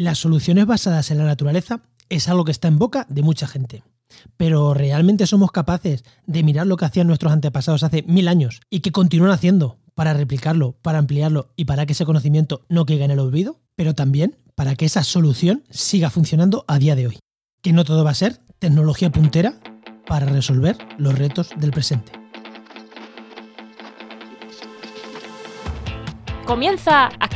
Las soluciones basadas en la naturaleza es algo que está en boca de mucha gente. Pero ¿realmente somos capaces de mirar lo que hacían nuestros antepasados hace mil años y que continúan haciendo para replicarlo, para ampliarlo y para que ese conocimiento no caiga en el olvido? Pero también para que esa solución siga funcionando a día de hoy. Que no todo va a ser tecnología puntera para resolver los retos del presente. Comienza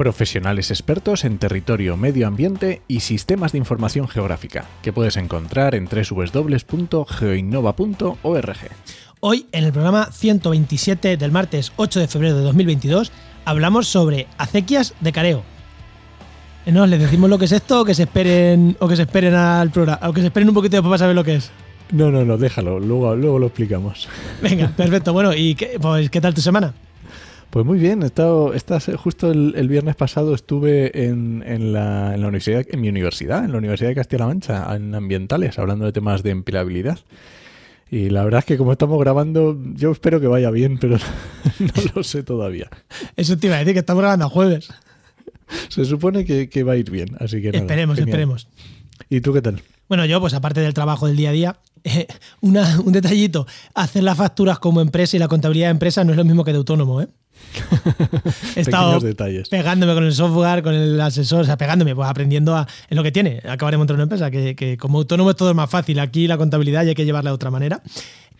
Profesionales expertos en territorio, medio ambiente y sistemas de información geográfica, que puedes encontrar en www.geoinnova.org. Hoy, en el programa 127 del martes 8 de febrero de 2022, hablamos sobre acequias de careo. ¿No? ¿Les decimos lo que es esto o que se esperen, o que se esperen al programa? O que se esperen un poquito después para saber lo que es. No, no, no, déjalo, luego, luego lo explicamos. Venga, perfecto. Bueno, ¿y qué, pues, qué tal tu semana? Pues muy bien, he estado, estás, justo el, viernes pasado estuve en, la, en, la, universidad, en mi universidad, en la Universidad de Castilla-La Mancha, en ambientales, hablando de temas de empleabilidad. Y la verdad es que como estamos grabando, yo espero que vaya bien, pero no lo sé todavía. Eso te iba a decir, que estamos grabando a jueves. Se supone que, va a ir bien, así que nada, Esperemos, esperemos. ¿Y tú qué tal? Bueno, yo, pues aparte del trabajo del día a día, eh, un detallito, hacer las facturas como empresa y la contabilidad de empresa no es lo mismo que de autónomo, ¿eh? He estado detalles. pegándome con el software, con el asesor, o sea, pegándome, pues aprendiendo a, en lo que tiene, acabar de montar una empresa, que, como autónomo es todo más fácil. Aquí la contabilidad ya hay que llevarla de otra manera.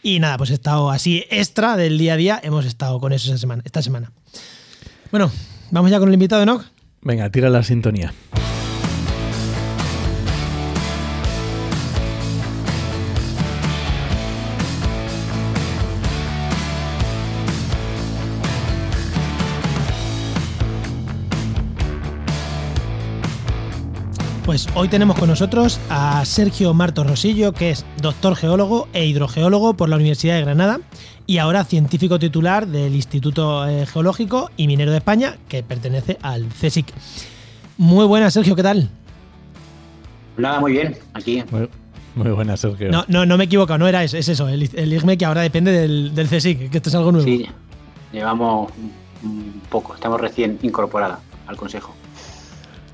Y nada, pues he estado así extra del día a día, hemos estado con eso esa semana, esta semana. Bueno, vamos ya con el invitado, ¿no? Venga, tira la sintonía. Pues hoy tenemos con nosotros a Sergio Marto Rosillo, que es doctor geólogo e hidrogeólogo por la Universidad de Granada y ahora científico titular del Instituto eh, Geológico y Minero de España, que pertenece al CSIC. Muy buenas, Sergio, ¿qué tal? Nada, muy bien, aquí. Muy, buenas, Sergio. No, no, no me he equivocado, no era eso, es eso, el, IGME que ahora depende del, del CSIC, que esto es algo nuevo. Sí, llevamos un poco, estamos recién incorporados al Consejo.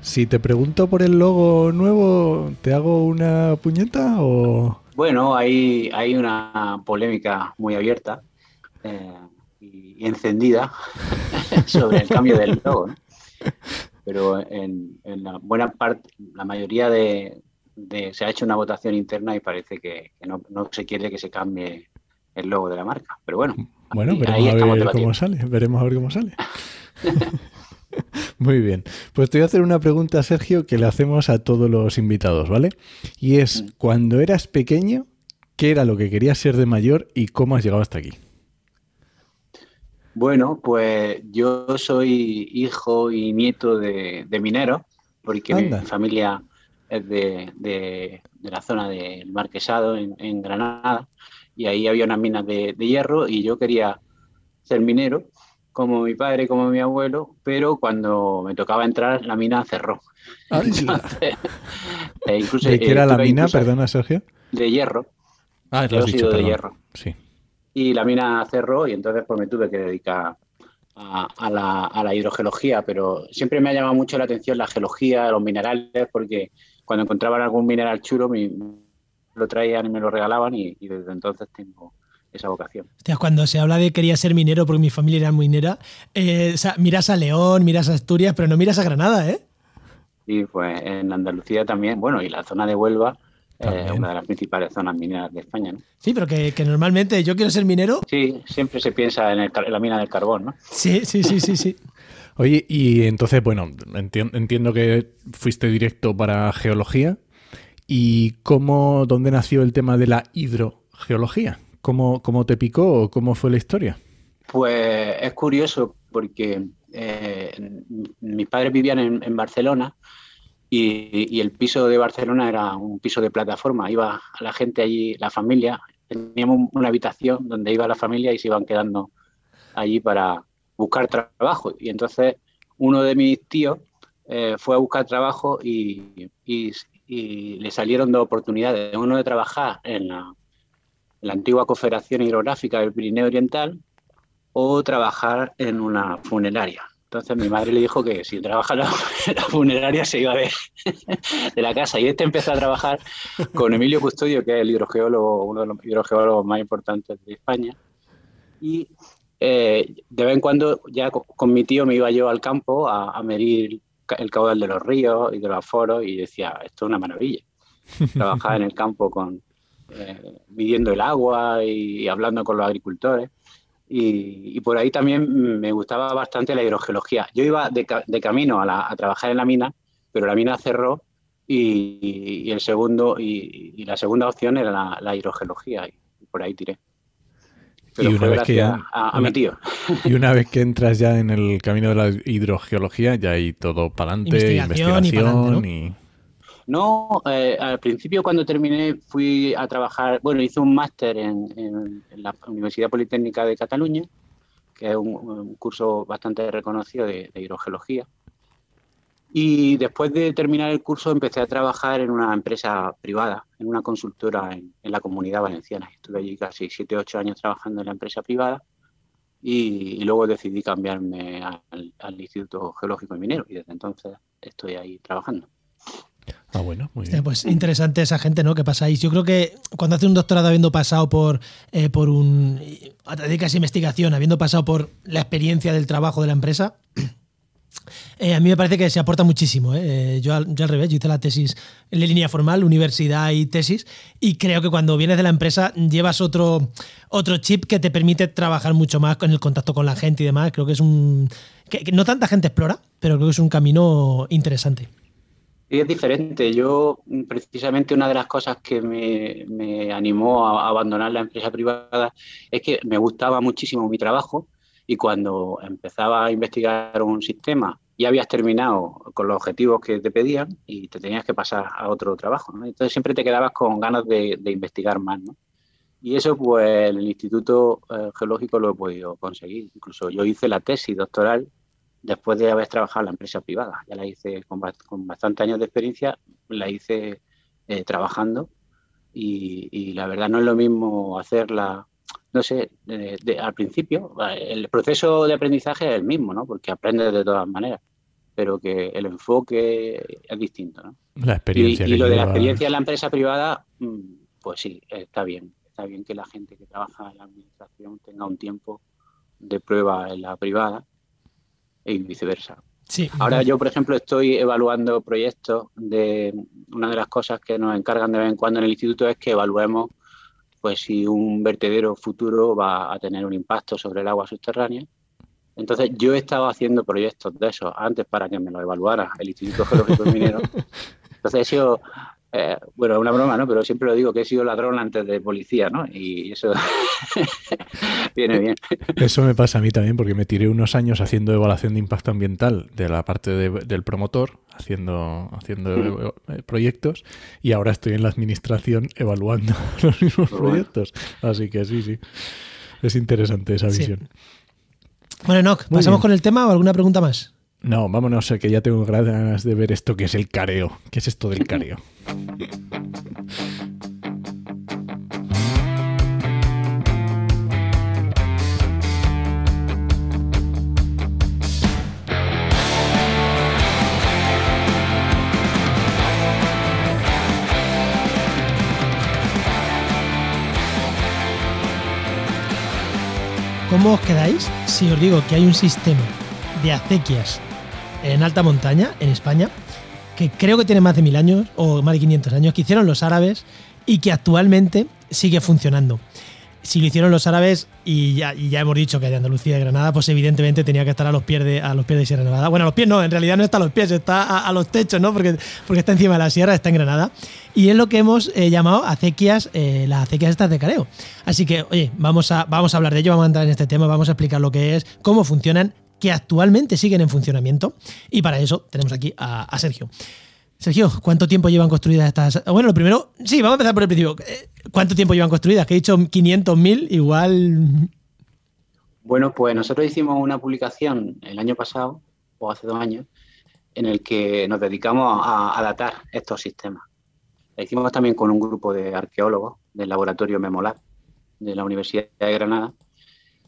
Si te pregunto por el logo nuevo, ¿te hago una puñeta o...? Bueno, hay, hay una polémica muy abierta eh, y, encendida sobre el cambio del logo, Pero en, la buena parte, la mayoría de, Se ha hecho una votación interna y parece que, no, se quiere que se cambie el logo de la marca. Pero bueno, bueno, veremos a ver cómo sale. Veremos a ver cómo sale. Muy bien. Pues te voy a hacer una pregunta, Sergio, que le hacemos a todos los invitados, ¿vale? Y es, mm. cuando eras pequeño, ¿qué era lo que querías ser de mayor y cómo has llegado hasta aquí? Bueno, pues yo soy hijo y nieto de, minero, porque mi familia es de, la zona del Marquesado, en, Granada, y ahí había unas minas de hierro y yo quería ser minero como mi padre, como mi abuelo, pero cuando me tocaba entrar, la mina cerró. Eh, ¿De qué era la mina, perdona, Sergio? De hierro. Ah, lo has dicho, de hierro. Sí. Y la mina cerró y entonces pues me tuve que dedicar a, la, hidrogeología, pero siempre me ha llamado mucho la atención la geología, los minerales, porque cuando encontraban algún mineral chulo me, lo traían y me lo regalaban y desde entonces tengo esa vocación. cuando se habla de quería ser minero porque mi familia era minera, eh, miras a León, miras a Asturias, pero no miras a Granada, ¿eh? Sí, pues en Andalucía también, bueno, y la zona de Huelva, es una de las principales zonas mineras de España, ¿no? Sí, pero que, normalmente yo quiero ser minero. Sí, siempre se piensa en, la mina del carbón, ¿no? Sí, sí, sí, sí, sí. Oye, y entonces, bueno, entiendo que fuiste directo para geología. ¿Y cómo, dónde nació el tema de la hidrogeología? ¿Cómo, te picó o cómo fue la historia? Pues es curioso porque eh, mis padres vivían en, Barcelona y, el piso de Barcelona era un piso de plataforma. Iba la gente allí, la familia, teníamos una habitación donde iba la familia y se iban quedando allí para buscar trabajo. Y entonces uno de mis tíos eh, fue a buscar trabajo y, le salieron dos oportunidades. Uno de trabajar en la, antigua Confederación Hidrográfica del Pirineo Oriental o trabajar en una funeraria. Entonces mi madre le dijo que si trabajaba en la funeraria se iba a ver de la casa. Y este empezó a trabajar con Emilio Custodio, que es el hidrogeólogo, uno de los hidrogeólogos más importantes de España. Y eh, de vez en cuando ya con, mi tío me iba yo al campo a, medir el caudal de los ríos y de los aforos y decía, esto es una maravilla. Trabajar en el campo con eh, midiendo el agua y, hablando con los agricultores. Y, por ahí también me gustaba bastante la hidrogeología. Yo iba de, camino a, trabajar en la mina, pero la mina cerró y, el segundo y, la segunda opción era la, la hidrogeología y por ahí tiré y una vez que a, mi tío. Y una vez que entras ya en el camino de la hidrogeología, ya hay todo para adelante, investigación, y, No, eh, al principio cuando terminé fui a trabajar, bueno, hice un máster en, la Universidad Politécnica de Cataluña, que es un, curso bastante reconocido de hidrogeología. Y después de terminar el curso empecé a trabajar en una empresa privada, en una consultora en, la comunidad valenciana. Estuve allí casi 7 8 años trabajando en la empresa privada y, luego decidí cambiarme al, Instituto Geológico y Minero y desde entonces estoy ahí trabajando. Ah, bueno, muy bien. Pues interesante esa gente, ¿no? Que pasáis. Yo creo que cuando haces un doctorado habiendo pasado por, eh, por un. dedicas a investigación, habiendo pasado por la experiencia del trabajo de la empresa, eh, a mí me parece que se aporta muchísimo. ¿eh? Yo, al, revés, yo hice la tesis en línea formal, universidad y tesis, y creo que cuando vienes de la empresa llevas otro, otro chip que te permite trabajar mucho más con el contacto con la gente y demás. Creo que es un... que, no tanta gente explora, pero creo que es un camino interesante. Y es diferente. Yo, precisamente, una de las cosas que me, me animó a abandonar la empresa privada es que me gustaba muchísimo mi trabajo y cuando empezaba a investigar un sistema ya habías terminado con los objetivos que te pedían y te tenías que pasar a otro trabajo. Entonces siempre te quedabas con ganas de, investigar más. ¿no? Y eso, pues, en el Instituto eh, Geológico lo he podido conseguir. Incluso yo hice la tesis doctoral después de haber trabajado en la empresa privada. Ya la hice con, con bastantes años de experiencia, la hice eh, trabajando y, y, la verdad no es lo mismo hacerla no sé, al principio, el proceso de aprendizaje es el mismo, ¿no? Porque aprendes de todas maneras, pero que el enfoque es distinto, ¿no? La experiencia. Y, lo de la experiencia en la empresa privada, mm, pues sí, está bien. Está bien que la gente que trabaja en la administración tenga un tiempo de prueba en la privada y viceversa. Sí, Ahora yo, por ejemplo, estoy evaluando proyectos de una de las cosas que nos encargan de vez en cuando en el instituto es que evaluemos pues si un vertedero futuro va a tener un impacto sobre el agua subterránea. Entonces yo he estado haciendo proyectos de esos antes para que me lo evaluara el Instituto Geológico Minero. Entonces he sido, eh, bueno, una broma, ¿no? Pero siempre lo digo que he sido ladrón antes de policía, ¿no? Y eso viene bien. Eso me pasa a mí también porque me tiré unos años haciendo evaluación de impacto ambiental de la parte del promotor, haciendo, haciendo mm. eh, proyectos, y ahora estoy en la administración evaluando los mismos proyectos. Así que sí, sí. Es interesante esa visión. Bueno, Enoch, ¿pasamos con el tema o alguna pregunta más? No, vámonos, que ya tengo ganas de ver esto que es el careo. ¿Qué es esto del careo? ¿Cómo os quedáis si os digo que hay un sistema de acequias en alta montaña, en España, que creo que tiene más de mil años o más de 500 años, que hicieron los árabes y que actualmente sigue funcionando. Si lo hicieron los árabes y ya, hemos dicho que de Andalucía y Granada, pues evidentemente tenía que estar a los pies de, a los pies de Sierra Nevada. Bueno, a los pies no, en realidad no está a los pies, está a, los techos, ¿no? Porque, porque está encima de la sierra, está en Granada. Y es lo que hemos eh, llamado acequias, eh, las acequias estas de careo. Así que, oye, vamos a, vamos a hablar de ello, vamos a entrar en este tema, vamos a explicar lo que es, cómo funcionan que actualmente siguen en funcionamiento. Y para eso tenemos aquí a, Sergio. Sergio, ¿cuánto tiempo llevan construidas estas? Bueno, lo primero, sí, vamos a empezar por el principio. Eh, ¿Cuánto tiempo llevan construidas? Que he dicho 500.000, igual... Bueno, pues nosotros hicimos una publicación el año pasado, o hace dos años, en el que nos dedicamos a, datar estos sistemas. La hicimos también con un grupo de arqueólogos del laboratorio Memolab de la Universidad de Granada.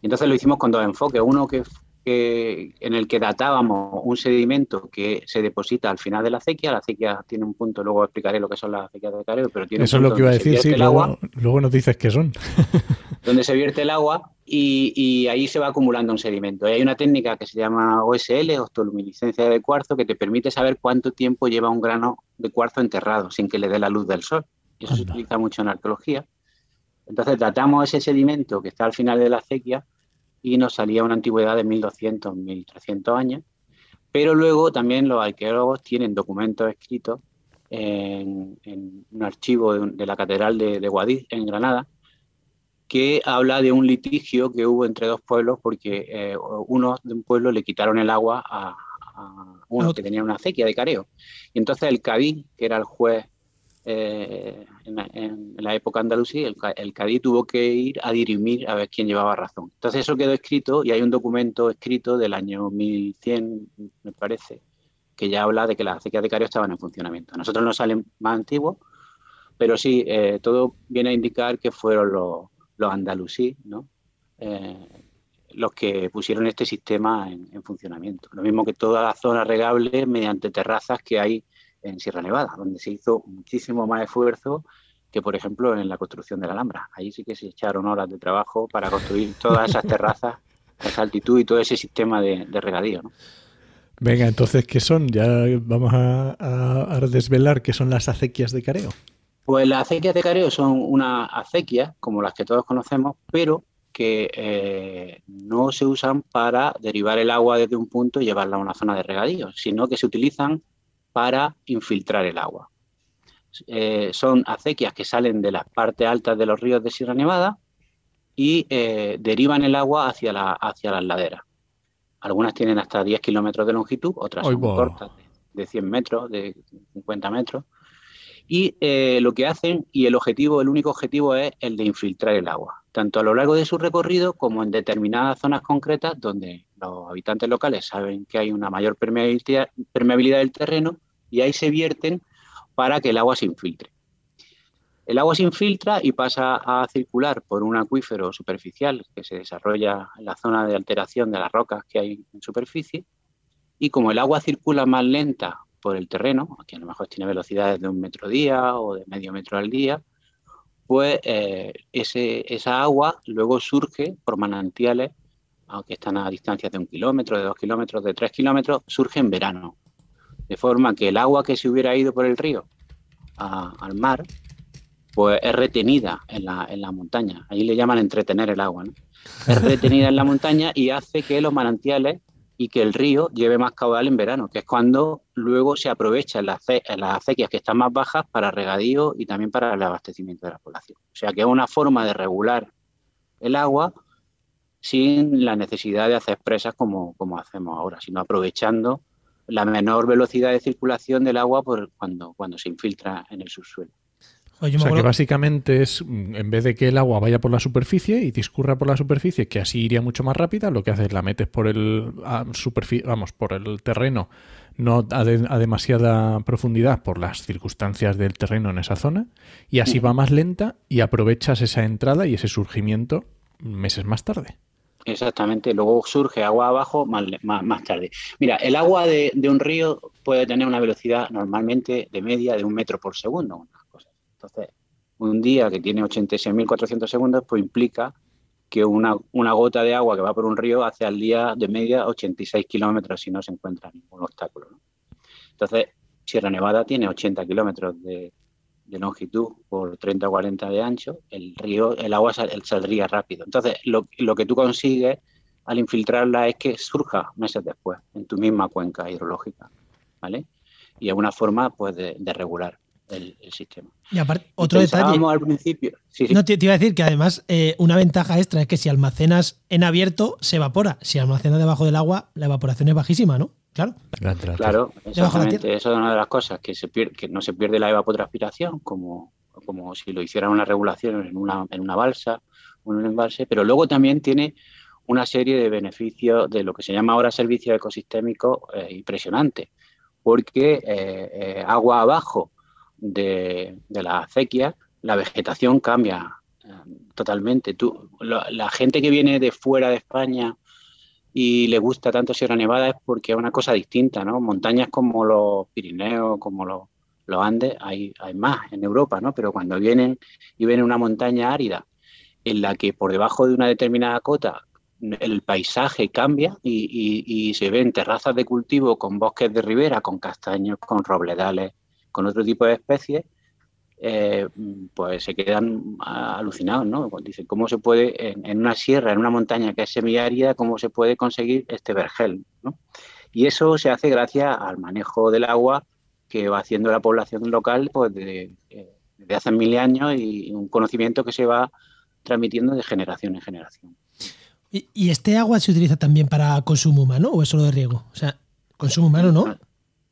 Y entonces lo hicimos con dos enfoques. Uno que, en el que datábamos un sedimento que se deposita al final de la acequia. La acequia tiene un punto, luego explicaré lo que son las acequias de careo, pero tiene Eso es lo que iba a decir, sí, luego, luego nos dices qué son. donde se vierte el agua y, ahí se va acumulando un sedimento. Y hay una técnica que se llama OSL, ostoluminiscencia de cuarzo, que te permite saber cuánto tiempo lleva un grano de cuarzo enterrado sin que le dé la luz del sol. Y eso se utiliza mucho en arqueología. Entonces tratamos ese sedimento que está al final de la acequia y nos salía una antigüedad de 1200, 1300 años. Pero luego también los arqueólogos tienen documentos escritos en, un archivo de, la Catedral de, de Guadix, en Granada, que habla de un litigio que hubo entre dos pueblos porque eh, uno de un pueblo le quitaron el agua a, uno que tenía una acequia de careo. Y entonces el Cadí, que era el juez eh, en, la, época andalusí, el, el Cadí tuvo que ir a dirimir a ver quién llevaba razón. Entonces eso quedó escrito y hay un documento escrito del año 1100, me parece, que ya habla de que las acequias de careo estaban en funcionamiento. A nosotros nos salen más antiguos, pero sí, eh, todo viene a indicar que fueron los los andalusí, ¿no? Eh, los que pusieron este sistema en, funcionamiento. Lo mismo que toda la zona regable mediante terrazas que hay en Sierra Nevada, donde se hizo muchísimo más esfuerzo que, por ejemplo, en la construcción de la Alhambra. Ahí sí que se echaron horas de trabajo para construir todas esas terrazas a esa altitud y todo ese sistema de, regadío. ¿no? Venga, entonces, ¿qué son? Ya vamos a, a desvelar qué son las acequias de careo. Pues las acequias de careo son una acequias, como las que todos conocemos, pero que eh, no se usan para derivar el agua desde un punto y llevarla a una zona de regadío, sino que se utilizan para infiltrar el agua. Eh, son acequias que salen de las partes altas de los ríos de Sierra Nevada y eh, derivan el agua hacia, la, hacia las laderas. Algunas tienen hasta 10 kilómetros de longitud, otras son cortas, de 100 metros, de 50 metros. Y eh, lo que hacen, y el objetivo, el único objetivo es el de infiltrar el agua, tanto a lo largo de su recorrido como en determinadas zonas concretas donde los habitantes locales saben que hay una mayor permeabilidad, del terreno y ahí se vierten para que el agua se infiltre. El agua se infiltra y pasa a circular por un acuífero superficial que se desarrolla en la zona de alteración de las rocas que hay en superficie. Y como el agua circula más lenta por el terreno, que a lo mejor tiene velocidades de un metro día o de medio metro al día, pues eh, ese, esa agua luego surge por manantiales, aunque están a distancias de un kilómetro, de dos kilómetros, de tres kilómetros, surge en verano. De forma que el agua que se hubiera ido por el río al mar, pues es retenida en la, en la montaña. Ahí le llaman entretener el agua. Es retenida en la montaña y hace que los manantiales y que el río lleve más caudal en verano, que es cuando luego se aprovechan las, las acequias que están más bajas para regadío y también para el abastecimiento de la población. O sea que es una forma de regular el agua sin la necesidad de hacer presas como, como hacemos ahora, sino aprovechando la menor velocidad de circulación del agua por cuando, cuando se infiltra en el subsuelo o sea que básicamente es, mm, en vez de que el agua vaya por la superficie y discurra por la superficie, que así iría mucho más rápida, lo que haces es la metes por el vamos, por el terreno, no a, demasiada profundidad por las circunstancias del terreno en esa zona, y así va más lenta y aprovechas esa entrada y ese surgimiento meses más tarde. Exactamente, luego surge agua abajo más, más, tarde. Mira, el agua de, de, un río puede tener una velocidad normalmente de media de un metro por segundo, entonces, un día que tiene 86.400 segundos, pues implica que una, gota de agua que va por un río hace al día de media 86 kilómetros si no se encuentra ningún obstáculo. Entonces, Sierra Nevada tiene 80 kilómetros de, longitud por 30 o 40 de ancho, el río, el agua saldría rápido. Entonces, lo, que tú consigues al infiltrarla es que surja meses después en tu misma cuenca hidrológica, ¿vale? Y es una forma, pues, de regular el, sistema. Y aparte, otro detalle. al principio. No, te, iba a decir que además eh, una ventaja extra es que si almacenas en abierto, se evapora. Si almacenas debajo del agua, la evaporación es bajísima, ¿no? Claro. Claro, exactamente. Eso es una de las cosas, que, se pierde, que no se pierde la evapotranspiración, como como si lo hicieran una regulación en una, en una balsa o en un embalse, pero luego también tiene una serie de beneficios de lo que se llama ahora servicio ecosistémico eh, impresionante, porque eh, agua abajo de, la acequia, la vegetación cambia totalmente. Tú, la gente que viene de fuera de España y le gusta tanto Sierra Nevada es porque es una cosa distinta, ¿no? Montañas como los Pirineos, como los, los Andes, hay, hay más en Europa, ¿no? Pero cuando vienen y ven una montaña árida en la que por debajo de una determinada cota el paisaje cambia y, y, se ven terrazas de cultivo con bosques de ribera, con castaños, con robledales, con otro tipo de especies, eh, pues se quedan alucinados, ¿no? Dicen, ¿cómo se puede, en, una sierra, en una montaña que es semiárida, cómo se puede conseguir este vergel, ¿no? Y eso se hace gracias al manejo del agua que va haciendo la población local pues desde, hace mil años y un conocimiento que se va transmitiendo de generación en generación. ¿Y, este agua se utiliza también para consumo humano o es solo de riego? O sea, consumo humano, ¿no?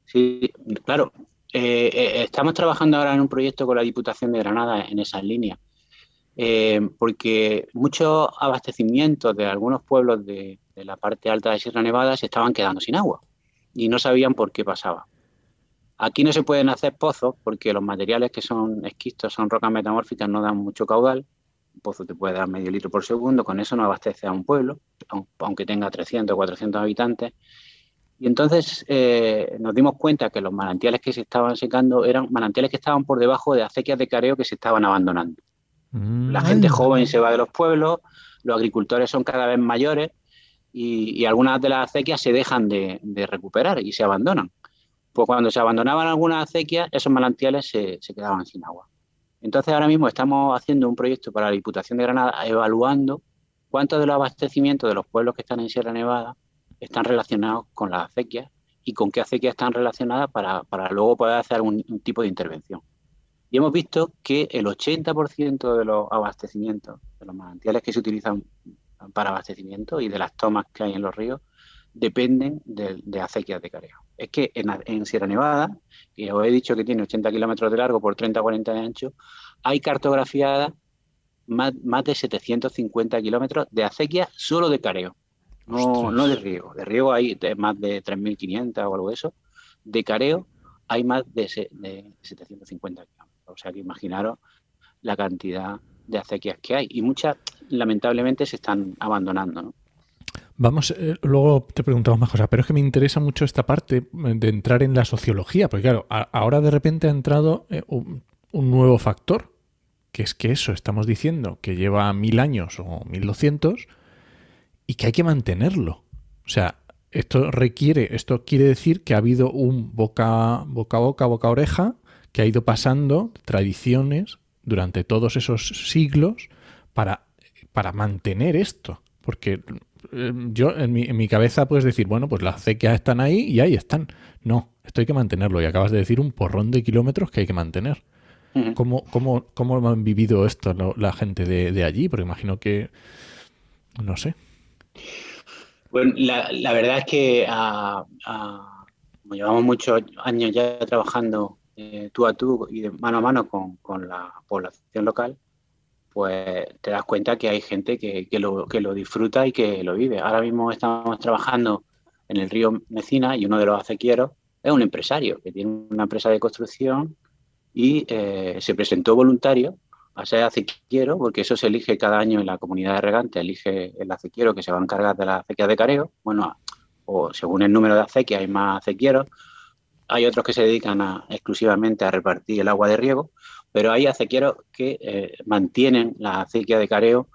Sí, claro. Eh, eh, estamos trabajando ahora en un proyecto con la Diputación de Granada en esas líneas, eh, porque muchos abastecimientos de algunos pueblos de, la parte alta de Sierra Nevada se estaban quedando sin agua y no sabían por qué pasaba. Aquí no se pueden hacer pozos porque los materiales que son esquistos, son rocas metamórficas, no dan mucho caudal. Un pozo te puede dar medio litro por segundo, con eso no abastece a un pueblo, aunque tenga 300 o 400 habitantes. Y entonces eh, nos dimos cuenta que los manantiales que se estaban secando eran manantiales que estaban por debajo de acequias de careo que se estaban abandonando. Mm. La gente joven se va de los pueblos, los agricultores son cada vez mayores y, algunas de las acequias se dejan de, recuperar y se abandonan. Pues cuando se abandonaban algunas acequias, esos manantiales se, se quedaban sin agua. Entonces ahora mismo estamos haciendo un proyecto para la Diputación de Granada evaluando cuántos de los abastecimientos de los pueblos que están en Sierra Nevada están relacionados con las acequias y con qué acequias están relacionadas para, luego poder hacer un, tipo de intervención. Y hemos visto que el 80% de los abastecimientos, de los manantiales que se utilizan para abastecimiento y de las tomas que hay en los ríos, dependen de, acequias de careo. Es que en, Sierra Nevada, que os he dicho que tiene 80 kilómetros de largo por 30 o 40 de ancho, hay cartografiadas más, más de 750 kilómetros de acequias solo de careo. No, no de riego. De riego hay más de 3.500 o algo de eso. De careo hay más de, de 750 kilómetros. O sea que imaginaros la cantidad de acequias que hay. Y muchas, lamentablemente, se están abandonando. Vamos, eh, luego te preguntamos más cosas, pero es que me interesa mucho esta parte de entrar en la sociología, porque claro, ahora de repente ha entrado eh, un, un, nuevo factor, que es que eso, estamos diciendo que lleva mil años o mil doscientos, y que hay que mantenerlo. O sea, esto requiere, esto quiere decir que ha habido un boca, boca a boca, boca a oreja, que ha ido pasando tradiciones durante todos esos siglos para, para mantener esto. Porque eh, yo en mi, en mi, cabeza puedes decir, bueno, pues las acequias están ahí y ahí están. No, esto hay que mantenerlo. Y acabas de decir un porrón de kilómetros que hay que mantener. ¿Cómo, cómo, cómo han vivido esto la gente de, de allí? Porque imagino que, no sé. Bueno, la, verdad es que ah, ah, como llevamos muchos años ya trabajando eh, tú a tú y de mano a mano con, la población local, pues te das cuenta que hay gente que, lo, disfruta y que lo vive. Ahora mismo estamos trabajando en el río Mecina y uno de los acequieros es un empresario que tiene una empresa de construcción y eh, se presentó voluntario a ser acequiero, porque eso se elige cada año en la comunidad de regantes, elige el acequiero que se va a encargar de las acequias de careo, bueno, o según el número de acequias hay más acequieros, hay otros que se dedican exclusivamente a repartir el agua de riego, pero hay acequieros que eh, mantienen la acequia de careo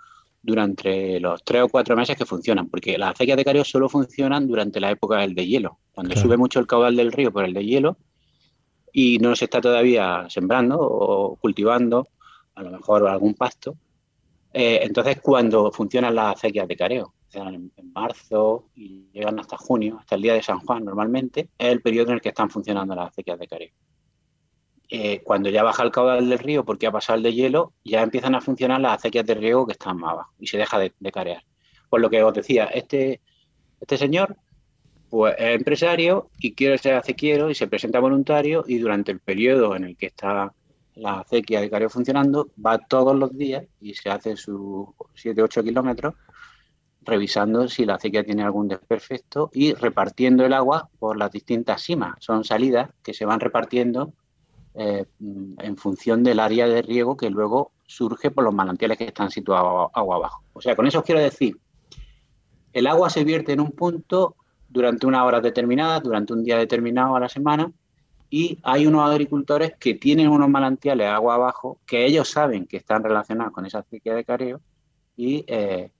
durante los tres o cuatro meses que funcionan, porque las acequias de careo solo funcionan durante la época del de hielo. Cuando sube mucho el caudal del río por el de hielo y no se está todavía sembrando o cultivando a lo mejor algún pasto. Eh, entonces, cuando funcionan las acequias de careo, en, en, marzo y llegan hasta junio, hasta el día de San Juan normalmente, es el periodo en el que están funcionando las acequias de careo. Eh, cuando ya baja el caudal del río porque ha pasado el de hielo, ya empiezan a funcionar las acequias de riego que están más abajo y se deja de, carear. Por lo que os decía, este, este señor pues, es empresario y quiere ser acequiero y se presenta voluntario y durante el periodo en el que está la acequia de Careo funcionando, va todos los días y se hace sus 7-8 kilómetros revisando si la acequia tiene algún desperfecto y repartiendo el agua por las distintas simas. Son salidas que se van repartiendo eh, en función del área de riego que luego surge por los manantiales que están situados agua abajo. O sea, con eso os quiero decir, el agua se vierte en un punto durante una hora determinada, durante un día determinado a la semana, y hay unos agricultores que tienen unos manantiales agua abajo que ellos saben que están relacionados con esa acequia de careo y eh,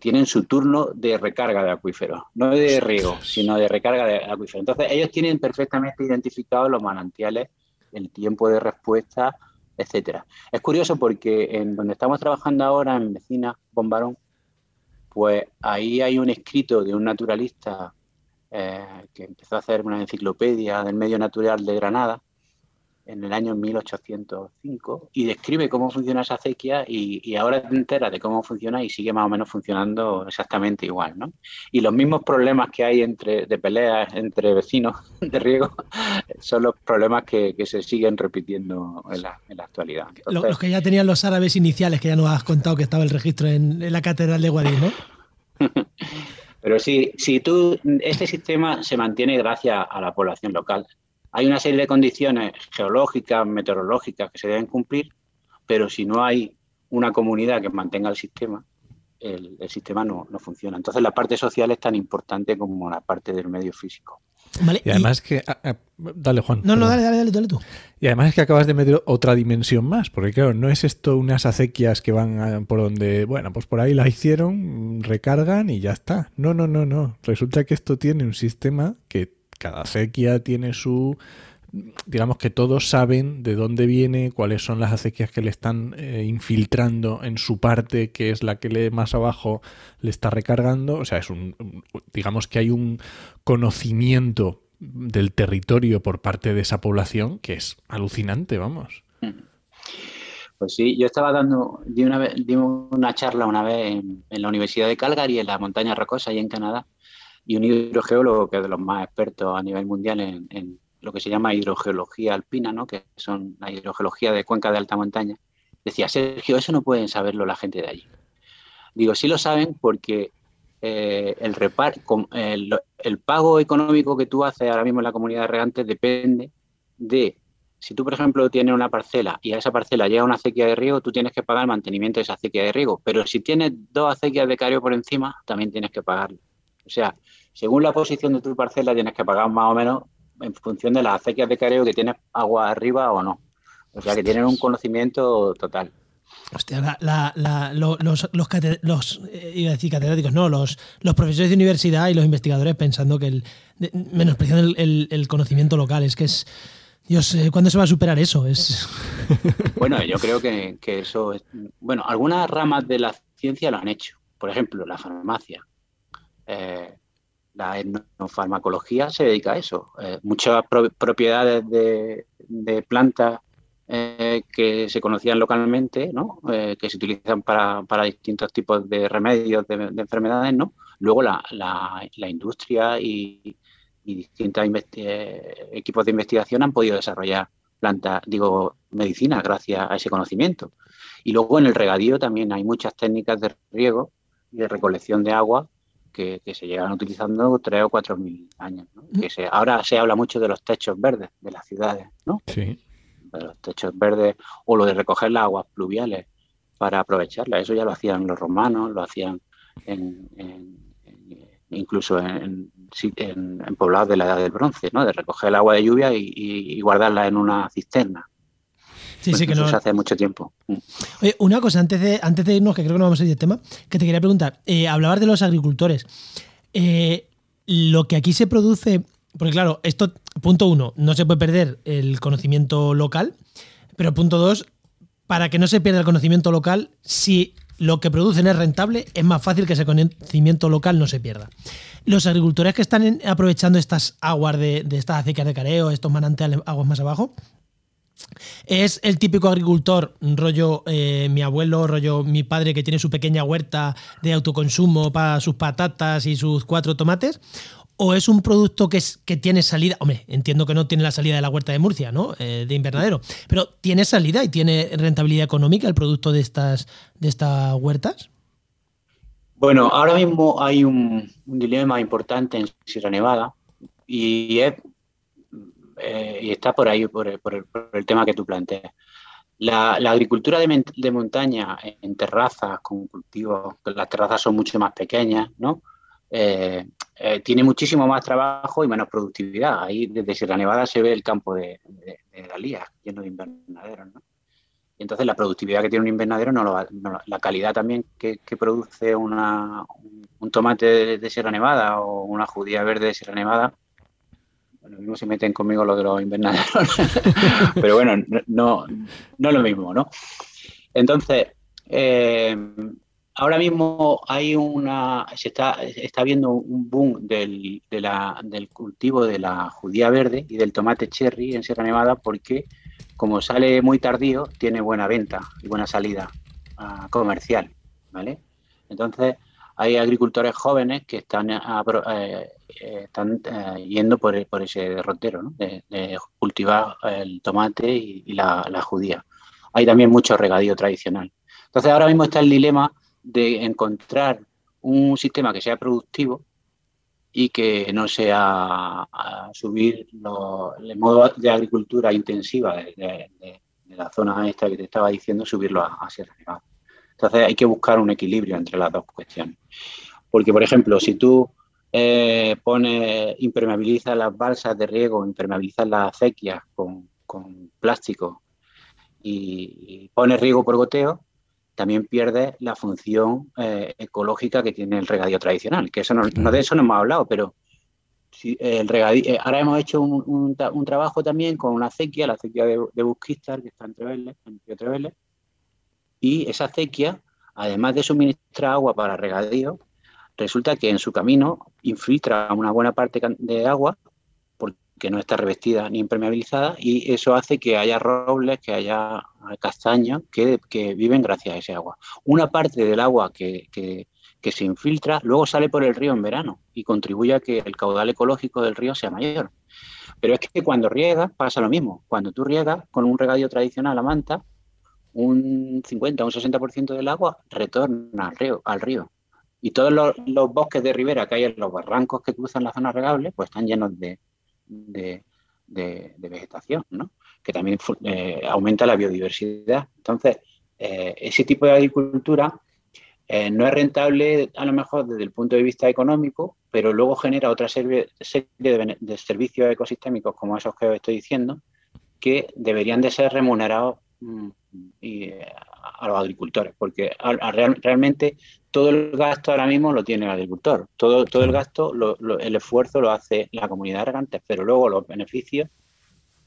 tienen su turno de recarga de acuíferos, no de riego, sino de recarga de acuíferos. Entonces, ellos tienen perfectamente identificados los manantiales, el tiempo de respuesta, etcétera. Es curioso porque en donde estamos trabajando ahora, en Vecina, Bombarón, pues ahí hay un escrito de un naturalista eh, que empezó a hacer una enciclopedia del medio natural de Granada en el año 1805 y describe cómo funciona esa acequia y, ahora te enteras de cómo funciona y sigue más o menos funcionando exactamente igual, ¿no? Y los mismos problemas que hay entre, de peleas entre vecinos de riego son los problemas que, se siguen repitiendo en la, actualidad. los que ya tenían los árabes iniciales, que ya nos has contado que estaba el registro en, en la catedral de Guadix, ¿no? Pero sí, si tú, este sistema se mantiene gracias a la población local. Hay una serie de condiciones geológicas, meteorológicas que se deben cumplir, pero si no hay una comunidad que mantenga el sistema, el, sistema no, funciona. Entonces la parte social es tan importante como la parte del medio físico. Y además que... Ah, ah, dale, Juan. No, no, dale, dale, dale, tú. Y además es que acabas de meter otra dimensión más, porque claro, no es esto unas acequias que van por donde, bueno, pues por ahí la hicieron, recargan y ya está. No, no, no, no. Resulta que esto tiene un sistema que cada acequia tiene su digamos que todos saben de dónde viene, cuáles son las acequias que le están eh, infiltrando en su parte, que es la que le más abajo le está recargando. O sea, es un, digamos que hay un conocimiento del territorio por parte de esa población que es alucinante, vamos. Pues sí, yo estaba dando, di una, di una charla una vez en, la Universidad de Calgary, en la montaña rocosa, ahí en Canadá, y un hidrogeólogo que es de los más expertos a nivel mundial en lo que se llama hidrogeología alpina, ¿no? que son la hidrogeología de cuenca de alta montaña, decía, Sergio, eso no pueden saberlo la gente de allí. Digo, sí lo saben porque eh, el, repar el, el, pago económico que tú haces ahora mismo en la comunidad de regantes depende de, si tú, por ejemplo, tienes una parcela y a esa parcela llega una acequia de riego, tú tienes que pagar el mantenimiento de esa acequia de riego. Pero si tienes dos acequias de careo por encima, también tienes que pagarlo. O sea, según la posición de tu parcela, tienes que pagar más o menos en función de las acequias de careo que tienes agua arriba o no. O sea, que tienen un conocimiento total. Hostia, los, los, eh, iba a decir catedráticos, no, los, los profesores de universidad y los investigadores pensando que el, menospreciando el, conocimiento local, es que es, Dios, eh, ¿cuándo se va a superar eso? Es... Bueno, yo creo que, eso es, bueno, algunas ramas de la ciencia lo han hecho, por ejemplo, la farmacia. Eh, la etnofarmacología se dedica a eso. Eh, muchas propiedades de, plantas eh, que se conocían localmente, ¿no? Eh, que se utilizan para, distintos tipos de remedios de, enfermedades, ¿no? luego la, industria y, distintos equipos de investigación han podido desarrollar plantas, digo, medicina gracias a ese conocimiento. Y luego en el regadío también hay muchas técnicas de riego y de recolección de agua que, se llevan utilizando tres o cuatro mil años. Que se, ahora se habla mucho de los techos verdes de las ciudades, ¿no? Sí. De los techos verdes o lo de recoger las aguas pluviales para aprovecharlas. Eso ya lo hacían los romanos, lo hacían incluso en, en, poblados de la Edad del Bronce, ¿no? De recoger el agua de lluvia y guardarla en una cisterna. Sí, sí, que no... hace mucho tiempo. Mm. Oye, una cosa, antes de, antes de irnos, que creo que no vamos a ir del tema, que te quería preguntar. Eh, hablabas de los agricultores. Eh, lo que aquí se produce, porque claro, esto, punto uno, no se puede perder el conocimiento local, pero punto dos, para que no se pierda el conocimiento local, si lo que producen es rentable, es más fácil que ese conocimiento local no se pierda. Los agricultores que están aprovechando estas aguas de, de estas acequias de careo, estos manantiales aguas más abajo, es el típico agricultor, rollo eh, mi abuelo, rollo mi padre que tiene su pequeña huerta de autoconsumo para sus patatas y sus cuatro tomates. ¿O es un producto que, tiene salida? Hombre, entiendo que no tiene la salida de la huerta de Murcia, ¿no? Eh, de invernadero. Pero ¿tiene salida y tiene rentabilidad económica el producto de estas, de estas huertas? Bueno, ahora mismo hay un, dilema importante en Sierra Nevada y, es, eh, y está por ahí, por, el, tema que tú planteas. La, agricultura de, montaña en terrazas con cultivos, las terrazas son mucho más pequeñas, ¿no? Eh, eh, tiene muchísimo más trabajo y menos productividad. Ahí desde Sierra Nevada se ve el campo de, de, de lleno de invernaderos. ¿no? Y entonces la productividad que tiene un invernadero, no, lo la calidad también que, produce una, un, tomate de, Sierra Nevada o una judía verde de Sierra Nevada, lo mismo se meten conmigo lo de los invernaderos, pero bueno, no, no, es lo mismo, ¿no? Entonces, eh, ahora mismo hay una, se está, está viendo un boom del, del cultivo de la judía verde y del tomate cherry en Sierra Nevada porque como sale muy tardío, tiene buena venta y buena salida ah, comercial, ¿vale? Entonces, hay agricultores jóvenes que están, eh, eh, están eh, yendo por, por, ese derrotero, de, cultivar el tomate y, la, judía. Hay también mucho regadío tradicional. Entonces, ahora mismo está el dilema de encontrar un sistema que sea productivo y que no sea subir el modo de agricultura intensiva de, la zona esta que te estaba diciendo, subirlo a, Sierra Nevada. Entonces hay que buscar un equilibrio entre las dos cuestiones. Porque, por ejemplo, si tú eh, pones, impermeabilizas las balsas de riego, impermeabilizas las acequias con, plástico y, y pones riego por goteo, también pierde la función eh, ecológica que tiene el regadío tradicional, que eso no, de eso no hemos hablado, pero el regadío, eh, ahora hemos hecho un, trabajo también con una acequia, la acequia de, de Busquistar, que está entre Vélez, en y esa acequia, además de suministrar agua para regadío, resulta que en su camino infiltra una buena parte de agua que no está revestida ni impermeabilizada y eso hace que haya robles, que haya castaños que, viven gracias a ese agua. Una parte del agua que, se infiltra luego sale por el río en verano y contribuye a que el caudal ecológico del río sea mayor. Pero es que cuando riegas pasa lo mismo. Cuando tú riegas con un regadío tradicional a manta, un 50 o un 60% del agua retorna al río, al río. Y todos los, bosques de ribera que hay en los barrancos que cruzan la zona regable, pues están llenos de, de, vegetación, ¿no? que también eh, aumenta la biodiversidad. Entonces, eh, ese tipo de agricultura eh, no es rentable a lo mejor desde el punto de vista económico, pero luego genera otra serie, de, servicios ecosistémicos como esos que os estoy diciendo, que deberían de ser remunerados mm, a los agricultores, porque realmente todo el gasto ahora mismo lo tiene el agricultor, todo, todo el gasto, el esfuerzo lo hace la comunidad de regantes, pero luego los beneficios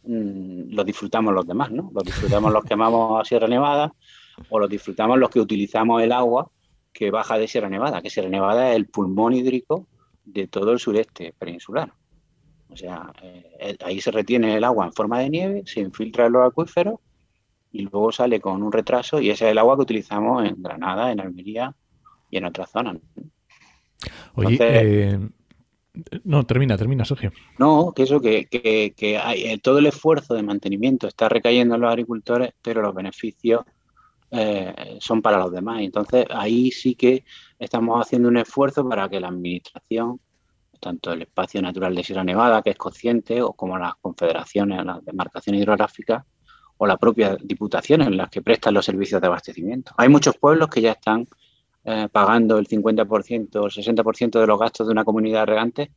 mm, los disfrutamos los demás, ¿no? Los disfrutamos los que amamos a Sierra Nevada o los disfrutamos los que utilizamos el agua que baja de Sierra Nevada, que Sierra Nevada es el pulmón hídrico de todo el sureste peninsular. O sea, eh, ahí se retiene el agua en forma de nieve, se infiltra en los acuíferos y luego sale con un retraso y ese es el agua que utilizamos en Granada, en Almería y en otras zonas. Oye, eh, no, termina, termina, Sergio. No, que eso, que, que, hay, eh, todo el esfuerzo de mantenimiento está recayendo en los agricultores, pero los beneficios eh, son para los demás. Entonces, ahí sí que estamos haciendo un esfuerzo para que la administración, tanto el espacio natural de Sierra Nevada, que es consciente, o como las confederaciones, las demarcaciones hidrográficas, o la propia diputación en las que prestan los servicios de abastecimiento. Hay muchos pueblos que ya están eh, pagando el 50% o el 60% de los gastos de una comunidad regante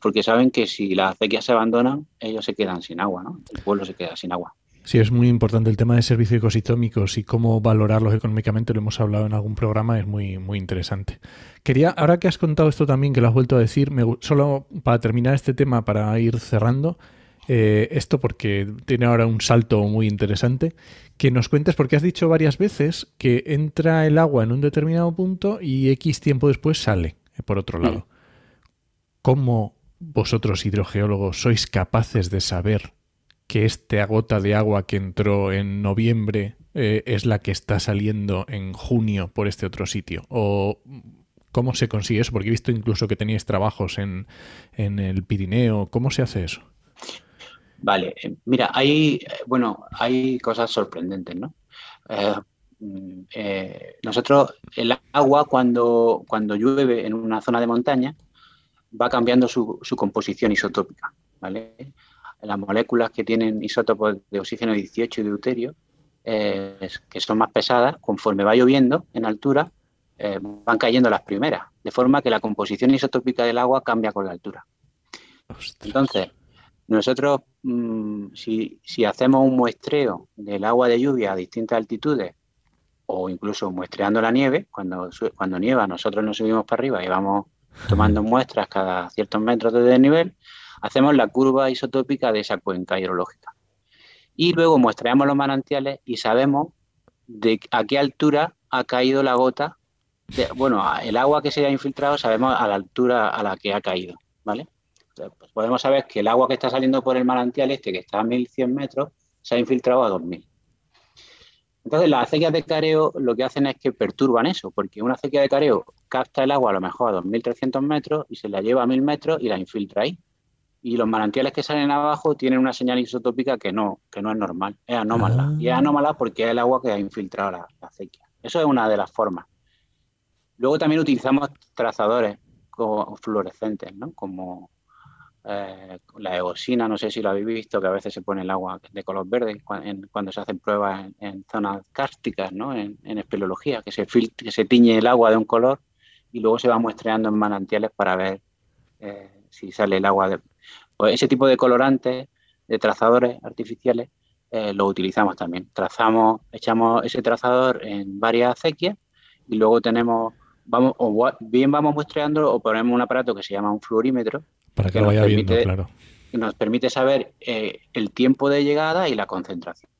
porque saben que si las acequias se abandonan, ellos se quedan sin agua, ¿no? El pueblo se queda sin agua. Sí, es muy importante el tema de servicios ecosistémicos y cómo valorarlos económicamente, lo hemos hablado en algún programa, es muy, muy interesante. Quería, ahora que has contado esto también, que lo has vuelto a decir, me, solo para terminar este tema, para ir cerrando, eh, esto porque tiene ahora un salto muy interesante, que nos cuentes, porque has dicho varias veces que entra el agua en un determinado punto y X tiempo después sale, eh, por otro lado. ¿Cómo vosotros, hidrogeólogos, sois capaces de saber que esta gota de agua que entró en noviembre eh, es la que está saliendo en junio por este otro sitio? ¿O ¿Cómo se consigue eso? Porque he visto incluso que teníais trabajos en, el Pirineo. ¿Cómo se hace eso? Vale, eh, mira, hay, bueno, hay cosas sorprendentes, ¿no? Eh, mm, eh, nosotros, el agua cuando, cuando llueve en una zona de montaña va cambiando su, su composición isotópica, ¿vale? Las moléculas que tienen isótopos de oxígeno 18 y de deuterio, que son más pesadas, conforme va lloviendo en altura, eh, van cayendo las primeras, de forma que la composición isotópica del agua cambia con la altura. Entonces, nosotros, mm, si, hacemos un muestreo del agua de lluvia a distintas altitudes, o incluso muestreando la nieve, cuando, cuando nieva nosotros nos subimos para arriba y vamos tomando muestras cada ciertos metros de desnivel, hacemos la curva isotópica de esa cuenca hidrológica. Y luego muestreamos los manantiales y sabemos de a qué altura ha caído la gota bueno, el agua que se ha infiltrado sabemos a la altura a la que ha caído, ¿vale? Pues podemos saber que el agua que está saliendo por el manantial este, que está a 1100 metros, se ha infiltrado a 2000. Entonces, las acequias de careo lo que hacen es que perturban eso, porque una acequia de careo capta el agua a lo mejor a 2300 metros y se la lleva a 1000 metros y la infiltra ahí. Y los manantiales que salen abajo tienen una señal isotópica que no, que no es normal, es anómala. Y es ah. anómala porque es el agua que ha infiltrado la acequia. Eso es una de las formas. Luego también utilizamos trazadores fluorescentes, ¿no? como eh, la eosina, no sé si lo habéis visto, que a veces se pone el agua de color verde cuando, se hacen pruebas en, zonas cársticas, ¿no? en, espeleología, que se, que se tiñe el agua de un color y luego se va muestreando en manantiales para ver eh, si sale el agua. De... Ese tipo de colorantes, de trazadores artificiales, eh, lo utilizamos también. Trazamos, echamos ese trazador en varias acequias y luego tenemos vamos, o bien vamos muestreando o ponemos un aparato que se llama un fluorímetro. Para que, lo vaya viendo, claro. Nos permite saber eh, el tiempo de llegada y la concentración.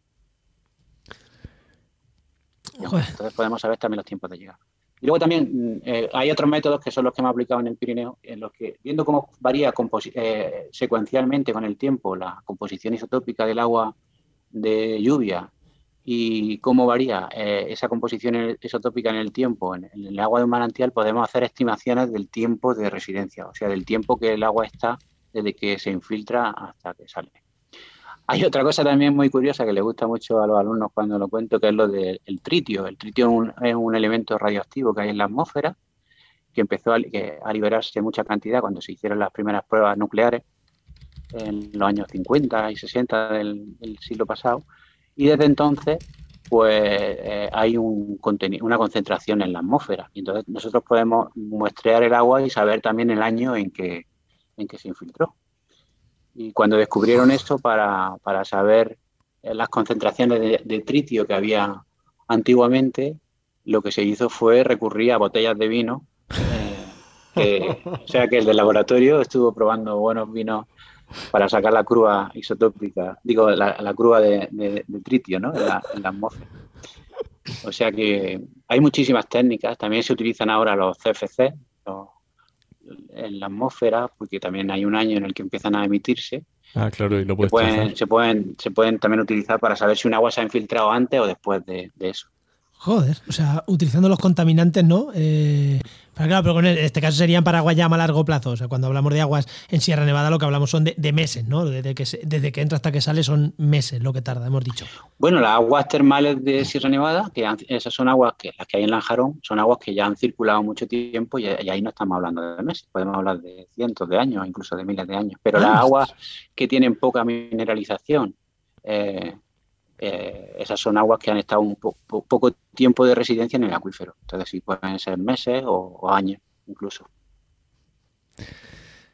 Entonces podemos saber también los tiempos de llegada. Y luego también mm, eh, hay otros métodos que son los que hemos aplicado en el Pirineo, en los que, viendo cómo varía eh, secuencialmente con el tiempo la composición isotópica del agua de lluvia y cómo varía eh, esa composición isotópica en el tiempo en, el agua de un manantial, podemos hacer estimaciones del tiempo de residencia, o sea, del tiempo que el agua está desde que se infiltra hasta que sale. Hay otra cosa también muy curiosa que le gusta mucho a los alumnos cuando lo cuento, que es lo del tritio. El tritio es un, elemento radioactivo que hay en la atmósfera, que empezó a, liberarse mucha cantidad cuando se hicieron las primeras pruebas nucleares en los años 50 y 60 del siglo pasado y desde entonces, pues eh, hay un una concentración en la atmósfera. Y entonces nosotros podemos muestrear el agua y saber también el año en que, en que se infiltró. Y cuando descubrieron esto para, saber eh, las concentraciones de, tritio que había antiguamente, lo que se hizo fue recurrir a botellas de vino. Eh, o sea que el del laboratorio estuvo probando buenos vinos para sacar la crúa isotópica, digo, la, la de, tritio ¿no? en, la, atmósfera. O sea que hay muchísimas técnicas, también se utilizan ahora los CFC en la atmósfera, porque también hay un año en el que empiezan a emitirse. Ah, claro, y lo se pueden, se pueden, se pueden también utilizar para saber si un agua se ha infiltrado antes o después de eso. Joder, o sea, utilizando los contaminantes, ¿no? Eh, pero claro, pero en este caso serían para agua ya a largo plazo. O sea, cuando hablamos de aguas en Sierra Nevada, lo que hablamos son de, meses, ¿no? Desde que, desde que entra hasta que sale son meses lo que tarda, hemos dicho. Bueno, las aguas termales de Sierra Nevada, que esas son aguas que las que hay en Lanjarón, son aguas que ya han circulado mucho tiempo y, ahí no estamos hablando de meses, podemos hablar de cientos de años, incluso de miles de años. Pero ah, las aguas que tienen poca mineralización, eh, eh, esas son aguas que han estado un poco tiempo de residencia en el acuífero. Entonces sí, pueden ser meses o, años incluso.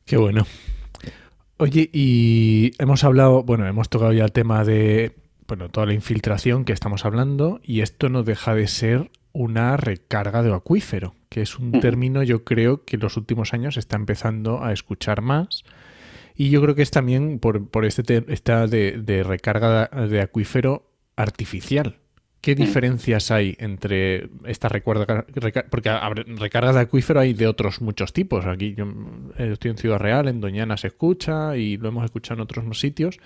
Qué bueno. Oye, y hemos hablado, bueno, hemos tocado ya el tema de, bueno, toda la infiltración que estamos hablando y esto no deja de ser una recarga de acuífero, que es un término yo creo que en los últimos años está empezando a escuchar más y yo creo que es también por, por este esta de, recarga de acuífero artificial. ¿Qué mm. diferencias hay entre esta recarga? porque recargas de acuífero hay de otros muchos tipos. Aquí yo estoy en Ciudad Real, en Doñana se escucha y lo hemos escuchado en otros sitios.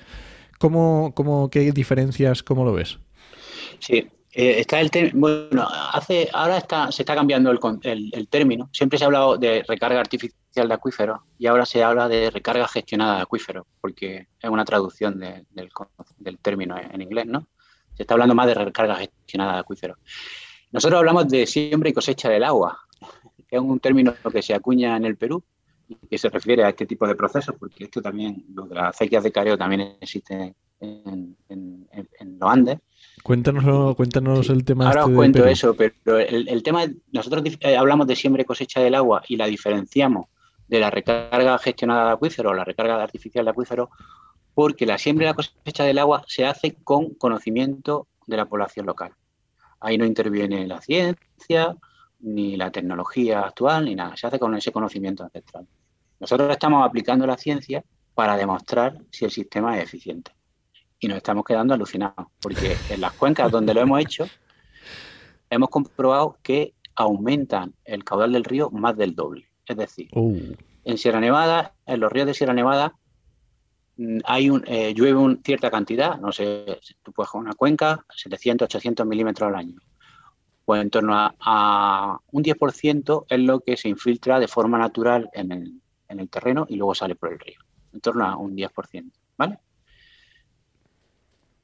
¿Cómo, cómo, ¿Qué diferencias, cómo lo ves? Sí, Eh, está el bueno, hace, ahora está, se está cambiando el, término. Siempre se ha hablado de recarga artificial de acuíferos y ahora se habla de recarga gestionada de acuíferos, porque es una traducción del, del, término en inglés, ¿no? Se está hablando más de recarga gestionada de acuíferos. Nosotros hablamos de siembra y cosecha del agua, que es un término que se acuña en el Perú y que se refiere a este tipo de procesos, porque esto también, lo de las acequias de careo también existe en, los Andes. Cuéntanos, cuéntanos el tema. Ahora este os cuento eso, pero el, tema, nosotros eh, hablamos de siembra y cosecha del agua y la diferenciamos de la recarga gestionada de acuíferos, la recarga artificial de acuíferos, porque la siembra y la cosecha del agua se hace con conocimiento de la población local. Ahí no interviene la ciencia, ni la tecnología actual, ni nada. Se hace con ese conocimiento ancestral. Nosotros estamos aplicando la ciencia para demostrar si el sistema es eficiente. Y nos estamos quedando alucinados, porque en las cuencas donde lo hemos hecho, hemos comprobado que aumentan el caudal del río más del doble. Es decir, uh. en Sierra Nevada, en los ríos de Sierra Nevada, mm, hay un, eh, llueve una cierta cantidad, no sé, tú puedes una cuenca, 700, 800 milímetros al año. Pues en torno a, un 10% es lo que se infiltra de forma natural en el, terreno y luego sale por el río. En torno a un 10%. ¿Vale?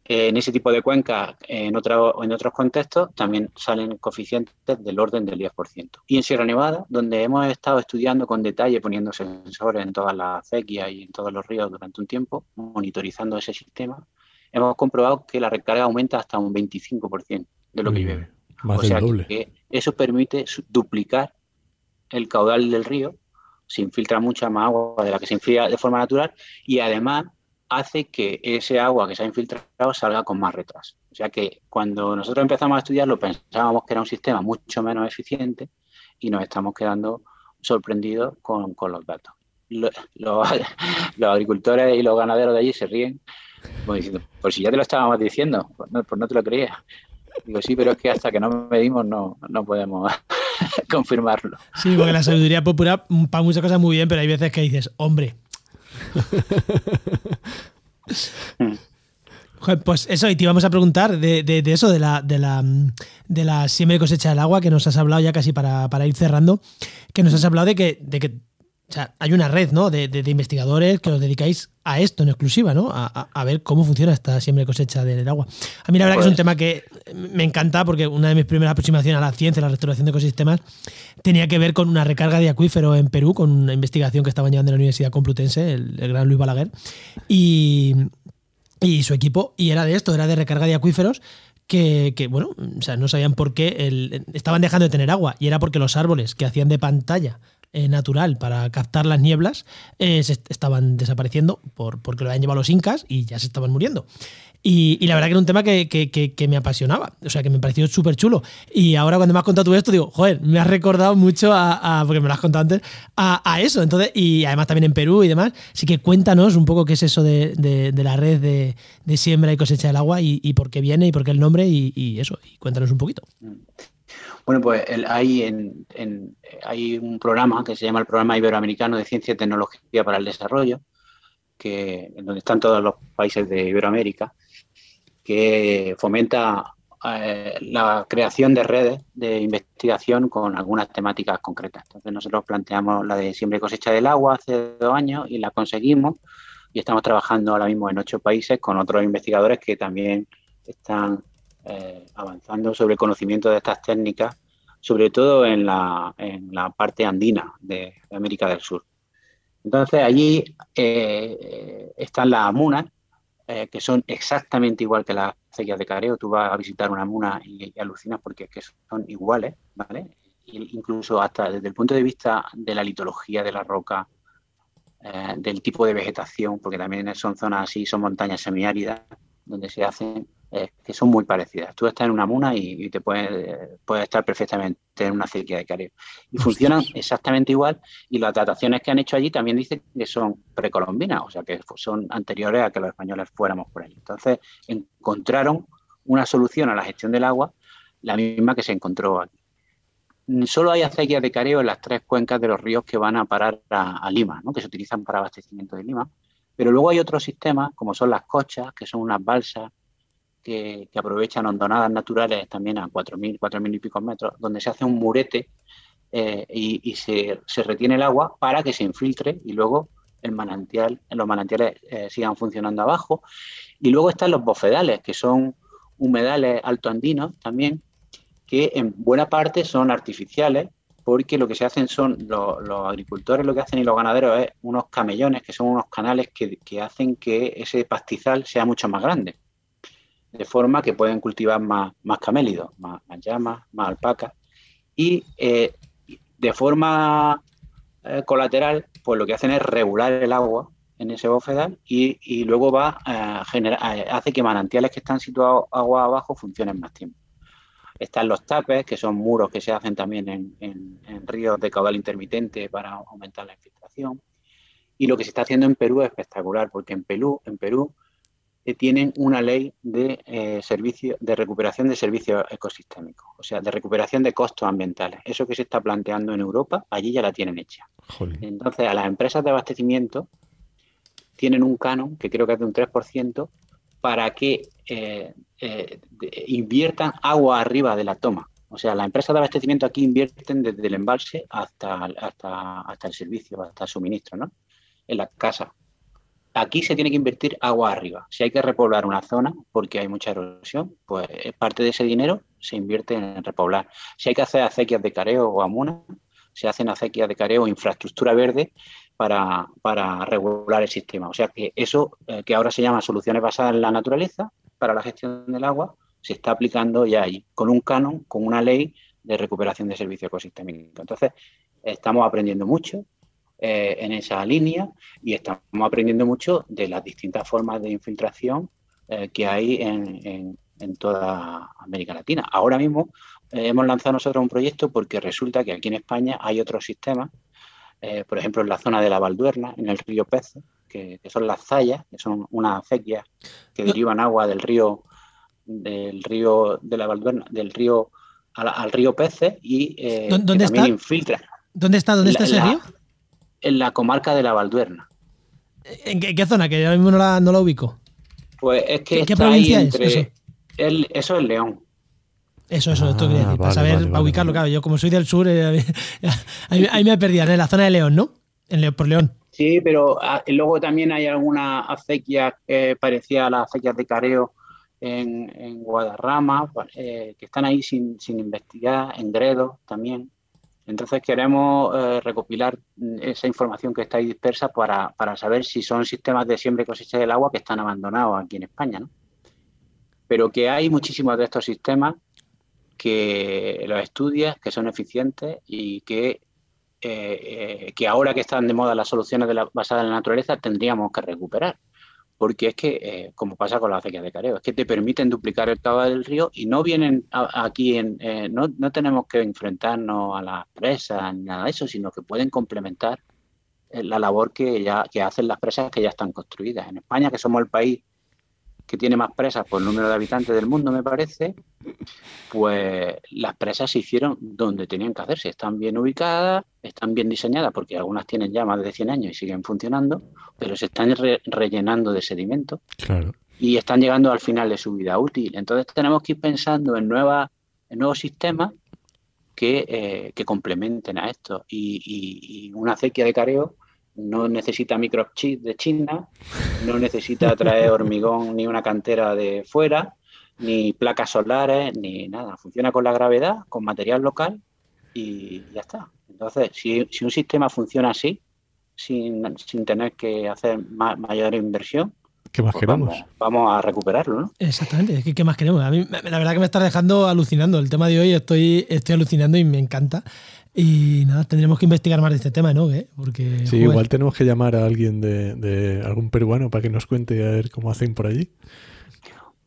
En ese tipo de cuencas, en, en otros contextos, también salen coeficientes del orden del 10%. Y en Sierra Nevada, donde hemos estado estudiando con detalle, poniendo sensores en todas las acequias y en todos los ríos durante un tiempo, monitorizando ese sistema, hemos comprobado que la recarga aumenta hasta un 25% de lo que llueve o sea Que eso permite duplicar el caudal del río, se infiltra mucha más agua de la que se infiltra de forma natural y además hace que ese agua que se ha infiltrado salga con más retraso. O sea que cuando nosotros empezamos a estudiarlo pensábamos que era un sistema mucho menos eficiente y nos estamos quedando sorprendidos con, los datos. Los, agricultores y los ganaderos de allí se ríen como diciendo, por si ya te lo estábamos diciendo, pues no, pues no te lo creías. Digo, sí, pero es que hasta que no medimos no, no podemos confirmarlo. Sí, porque la sabiduría popular mm, para muchas cosas muy bien, pero hay veces que dices, hombre. Pues eso, y te íbamos a preguntar de, de, eso, de la, de, la, de la siembra y cosecha del agua, que nos has hablado ya casi para, para ir cerrando, que nos has hablado de que, de que o sea, hay una red ¿no? de, investigadores que os dedicáis a esto en exclusiva, ¿no? A, ver cómo funciona esta siembra y cosecha del agua. A mí la verdad que es un pues tema que me encanta porque una de mis primeras aproximaciones a la ciencia, la restauración de ecosistemas, tenía que ver con una recarga de acuífero en Perú, con una investigación que estaban llevando en la Universidad Complutense, el, gran Luis Balaguer, y, su equipo, y era de esto, era de recarga de acuíferos que, bueno, o sea, no sabían por qué estaban dejando de tener agua y era porque los árboles que hacían de pantalla eh, natural para captar las nieblas eh, se estaban desapareciendo por, porque lo habían llevado los incas y ya se estaban muriendo. Y, la verdad que era un tema que, me apasionaba, o sea, que me pareció súper chulo. Y ahora cuando me has contado tú esto, digo, joder, me has recordado mucho a, porque me lo has contado antes, a, eso. Entonces, y además también en Perú y demás. Así que cuéntanos un poco qué es eso de, la red de, siembra y cosecha del agua y, por qué viene y por qué el nombre y, eso. Y cuéntanos un poquito. Bueno, pues hay, hay un programa que se llama el Programa Iberoamericano de Ciencia y Tecnología para el Desarrollo, que, en donde están todos los países de Iberoamérica, que fomenta eh, la creación de redes de investigación con algunas temáticas concretas. Entonces nosotros planteamos la de siembra y cosecha del agua hace dos años y la conseguimos y estamos trabajando ahora mismo en ocho países con otros investigadores que también están eh, avanzando sobre el conocimiento de estas técnicas, sobre todo en la, en la parte andina de, América del Sur. Entonces allí eh, están las amunas, eh, que son exactamente igual que las acequias de careo. Tú vas a visitar una amuna y, alucinas porque son iguales, ¿vale? incluso hasta desde el punto de vista de la litología de la roca, del tipo de vegetación, porque también son zonas así, son montañas semiáridas, donde se hacen que son muy parecidas. Tú estás en una muna y, te puedes, estar perfectamente en una acequia de careo. Y funcionan exactamente igual y las dataciones que han hecho allí también dicen que son precolombinas, o sea, que son anteriores a que los españoles fuéramos por allí. Entonces, encontraron una solución a la gestión del agua, la misma que se encontró aquí. Solo hay acequias de careo en las tres cuencas de los ríos que van a parar a, Lima, que se utilizan para abastecimiento de Lima. Pero luego hay otros sistemas, como son las cochas, que son unas balsas que, aprovechan hondonadas naturales también a 4.000, 4.000 y pico metros, donde se hace un murete eh, y, se, retiene el agua para que se infiltre y luego el manantial, los manantiales eh, sigan funcionando abajo. Y luego están los bofedales, que son humedales altoandinos también, que en buena parte son artificiales, porque lo que se hacen son los, agricultores, lo que hacen y los ganaderos es unos camellones, que son unos canales que, hacen que ese pastizal sea mucho más grande, de forma que pueden cultivar más, más camélidos, más, llamas, más alpacas, y eh, de forma eh, colateral, pues lo que hacen es regular el agua en ese bofedal y, luego va a generar, hace que manantiales que están situados agua abajo funcionen más tiempo. Están los tapes, que son muros que se hacen también en, ríos de caudal intermitente para aumentar la infiltración. Y lo que se está haciendo en Perú es espectacular, porque en en Perú eh, tienen una ley de, eh, servicio, de recuperación de servicios ecosistémicos, o sea, de recuperación de costos ambientales. Eso que se está planteando en Europa, allí ya la tienen hecha. Entonces, a las empresas de abastecimiento tienen un canon, que creo que es de un 3%, para que eh, eh, inviertan agua arriba de la toma. O sea, las empresas de abastecimiento aquí invierten desde el embalse hasta, hasta, hasta el servicio, hasta el suministro, ¿no? En la casa. Aquí se tiene que invertir agua arriba. Si hay que repoblar una zona porque hay mucha erosión, pues parte de ese dinero se invierte en repoblar. Si hay que hacer acequias de careo o amuna, se hacen acequias de careo o infraestructura verde para, regular el sistema. O sea que eso, eh, que ahora se llama soluciones basadas en la naturaleza, para la gestión del agua se está aplicando ya ahí, con un canon, con una ley de recuperación de servicio ecosistémico. Entonces, estamos aprendiendo mucho eh, en esa línea y estamos aprendiendo mucho de las distintas formas de infiltración eh, que hay en, toda América Latina. Ahora mismo eh, hemos lanzado nosotros un proyecto porque resulta que aquí en España hay otros sistemas, por ejemplo en la zona de la Valduerna, en el río Pez, que, son las zayas, que son unas acequias que derivan agua del río del río de la Valduerna, del río al, río Peces y ¿Dónde también está? infiltra. ¿Dónde está? ¿Dónde está ese río? En la comarca de la Valduerna. ¿En qué, zona? Que yo mismo no la, no la ubico. Pues es que ¿Qué, provincia es eso? eso es León. Eso, eso, esto quería decir, para saber, para ubicarlo, claro. Yo como soy del sur, eh, ahí, me he perdido, en la zona de León, ¿no? En León, por León. Sí, pero ah, luego también hay algunas acequias que parecía a las acequias de careo en, Guadarrama, eh, que están ahí sin, investigar, en Gredo también. Entonces queremos eh, recopilar esa información que está ahí dispersa para, saber si son sistemas de siembra y cosecha del agua que están abandonados aquí en España. Pero que hay muchísimos de estos sistemas que los estudias, que son eficientes y que eh, que ahora que están de moda las soluciones basadas en la naturaleza tendríamos que recuperar. Porque es que, eh, como pasa con las acequias de careo, es que te permiten duplicar el caudal del río y no vienen aquí, en, eh, no, no, tenemos que enfrentarnos a las presas ni nada de eso, sino que pueden complementar la labor que, ya, que hacen las presas que ya están construidas. En España, que somos el país que tiene más presas por número de habitantes del mundo, me parece, pues las presas se hicieron donde tenían que hacerse. Están bien ubicadas, están bien diseñadas, porque algunas tienen ya más de 100 años y siguen funcionando, pero se están rellenando de sedimento y están llegando al final de su vida útil. Entonces tenemos que ir pensando en, nuevas, en nuevos sistemas que, eh, que complementen a esto. Y, y una acequia de careo no necesita microchip de China, no necesita traer hormigón ni una cantera de fuera, ni placas solares, ni nada. Funciona con la gravedad, con material local y ya está. Entonces, si, un sistema funciona así, sin, tener que hacer mayor inversión, ¿Qué más pues queremos? Vamos, a recuperarlo, ¿no? Exactamente, ¿qué más queremos? A mí, la verdad que me está dejando alucinando. El tema de hoy estoy, estoy alucinando y me encanta. Y nada, tendremos que investigar más de este tema, ¿no? Porque, sí, igual tenemos que llamar a alguien de, algún peruano para que nos cuente a ver cómo hacen por allí.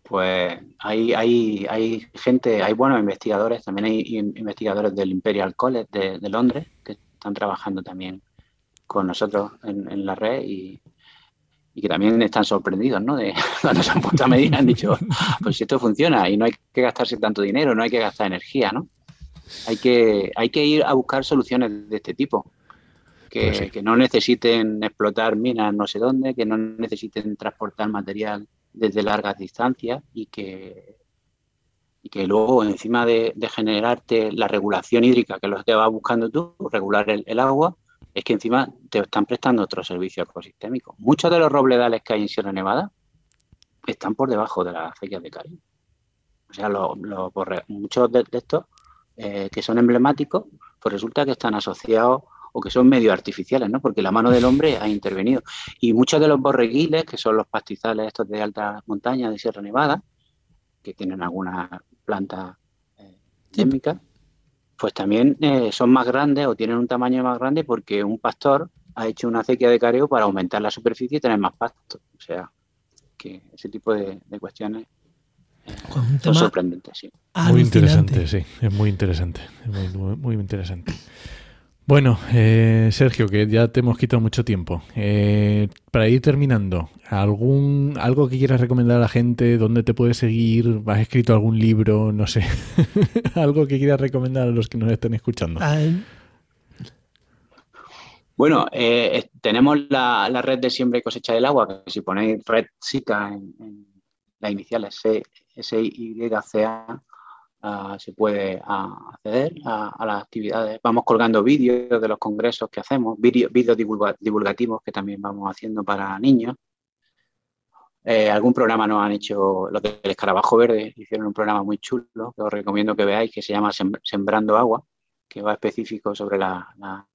Pues hay, hay, hay gente, hay buenos investigadores, también hay investigadores del Imperial College de, Londres que están trabajando también con nosotros en, la red y, que también están sorprendidos, ¿no? De cuando se han puesto a medir han dicho, pues si esto funciona y no hay que gastarse tanto dinero, no hay que gastar energía, ¿no? Hay que, hay que ir a buscar soluciones de este tipo. Que, pues no necesiten explotar minas no sé dónde, que no necesiten transportar material desde largas distancias y que, y que luego encima de, generarte la regulación hídrica, que es lo que vas buscando tú, regular el, agua, es que encima te están prestando otro servicio ecosistémico. Muchos de los robledales que hay en Sierra Nevada están por debajo de las acequias de Caribe. O sea, muchos de, estos eh, que son emblemáticos, pues resulta que están asociados o que son medio artificiales, ¿no? Porque la mano del hombre ha intervenido. Y muchos de los borreguiles, que son los pastizales estos de alta montaña de Sierra Nevada, que tienen algunas plantas eh, pues también eh, son más grandes o tienen un tamaño más grande porque un pastor ha hecho una acequia de careo para aumentar la superficie y tener más pasto. O sea, que ese tipo de, cuestiones eh, son sorprendentes, sí. Muy interesante, sí, es muy interesante, muy, muy interesante. Bueno, eh, Sergio, que ya te hemos quitado mucho tiempo. Eh, para ir terminando, algún algo que quieras recomendar a la gente, dónde te puedes seguir, has escrito algún libro, no sé, algo que quieras recomendar a los que nos estén escuchando. Bueno, eh, tenemos la, red de siembra y cosecha del agua, que si ponéis red SICA en, en las iniciales C, S, Y, C, A, Ah, se puede ah, acceder a, las actividades. Vamos colgando vídeos de los congresos que hacemos, vídeos divulgativos que también vamos haciendo para niños. Eh, algún programa nos han hecho, lo del escarabajo verde, hicieron un programa muy chulo que os recomiendo que veáis, que se llama Sembrando Agua, que va específico sobre las la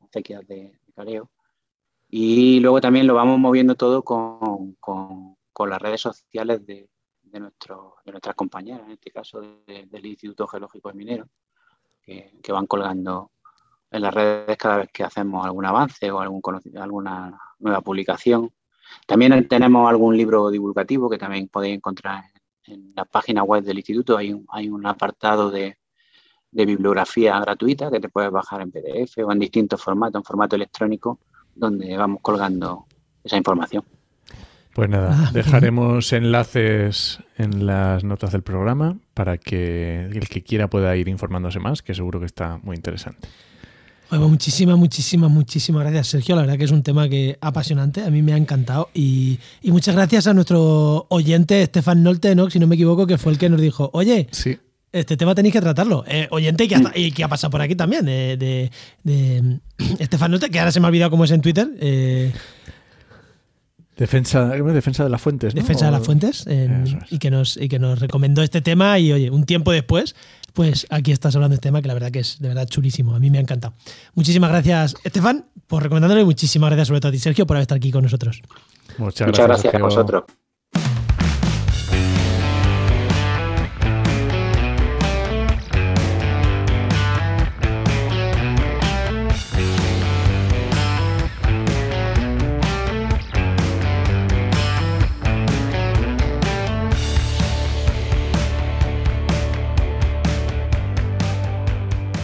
acequias de, careo. Y luego también lo vamos moviendo todo con las redes sociales de, nuestras compañeras, en este caso del Instituto Geológico y Minero, que, van colgando en las redes cada vez que hacemos algún avance o alguna nueva publicación. También tenemos algún libro divulgativo que también podéis encontrar en, la página web del instituto. Hay un, hay un apartado de, de bibliografía gratuita que te puedes bajar en PDF o en distintos formatos, en formato electrónico, donde vamos colgando esa información. Pues nada, ah, dejaremos enlaces en las notas del programa para que el que quiera pueda ir informándose más, que seguro que está muy interesante. Bueno, muchísimas, muchísimas, muchísimas gracias, Sergio. La verdad que es un tema que apasionante, a mí me ha encantado. Y, muchas gracias a nuestro oyente, Stefan Nolte, ¿no? si no me equivoco, que fue el que nos dijo, oye, sí. este tema tenéis que tratarlo. Eh, oyente que, y que ha pasado por aquí también, de, de, Stefan Nolte, que ahora se me ha olvidado cómo es en Twitter. Eh, Defensa, defensa de las fuentes. Defensa de las fuentes. y, que nos, y que nos recomendó este tema. Y oye, un tiempo después, pues aquí estás hablando de este tema que la verdad que es de verdad chulísimo. A mí me ha encantado. Muchísimas gracias, Estefan, por recomendándolo y muchísimas gracias sobre todo a ti, Sergio, por estar aquí con nosotros. Muchas gracias a vosotros.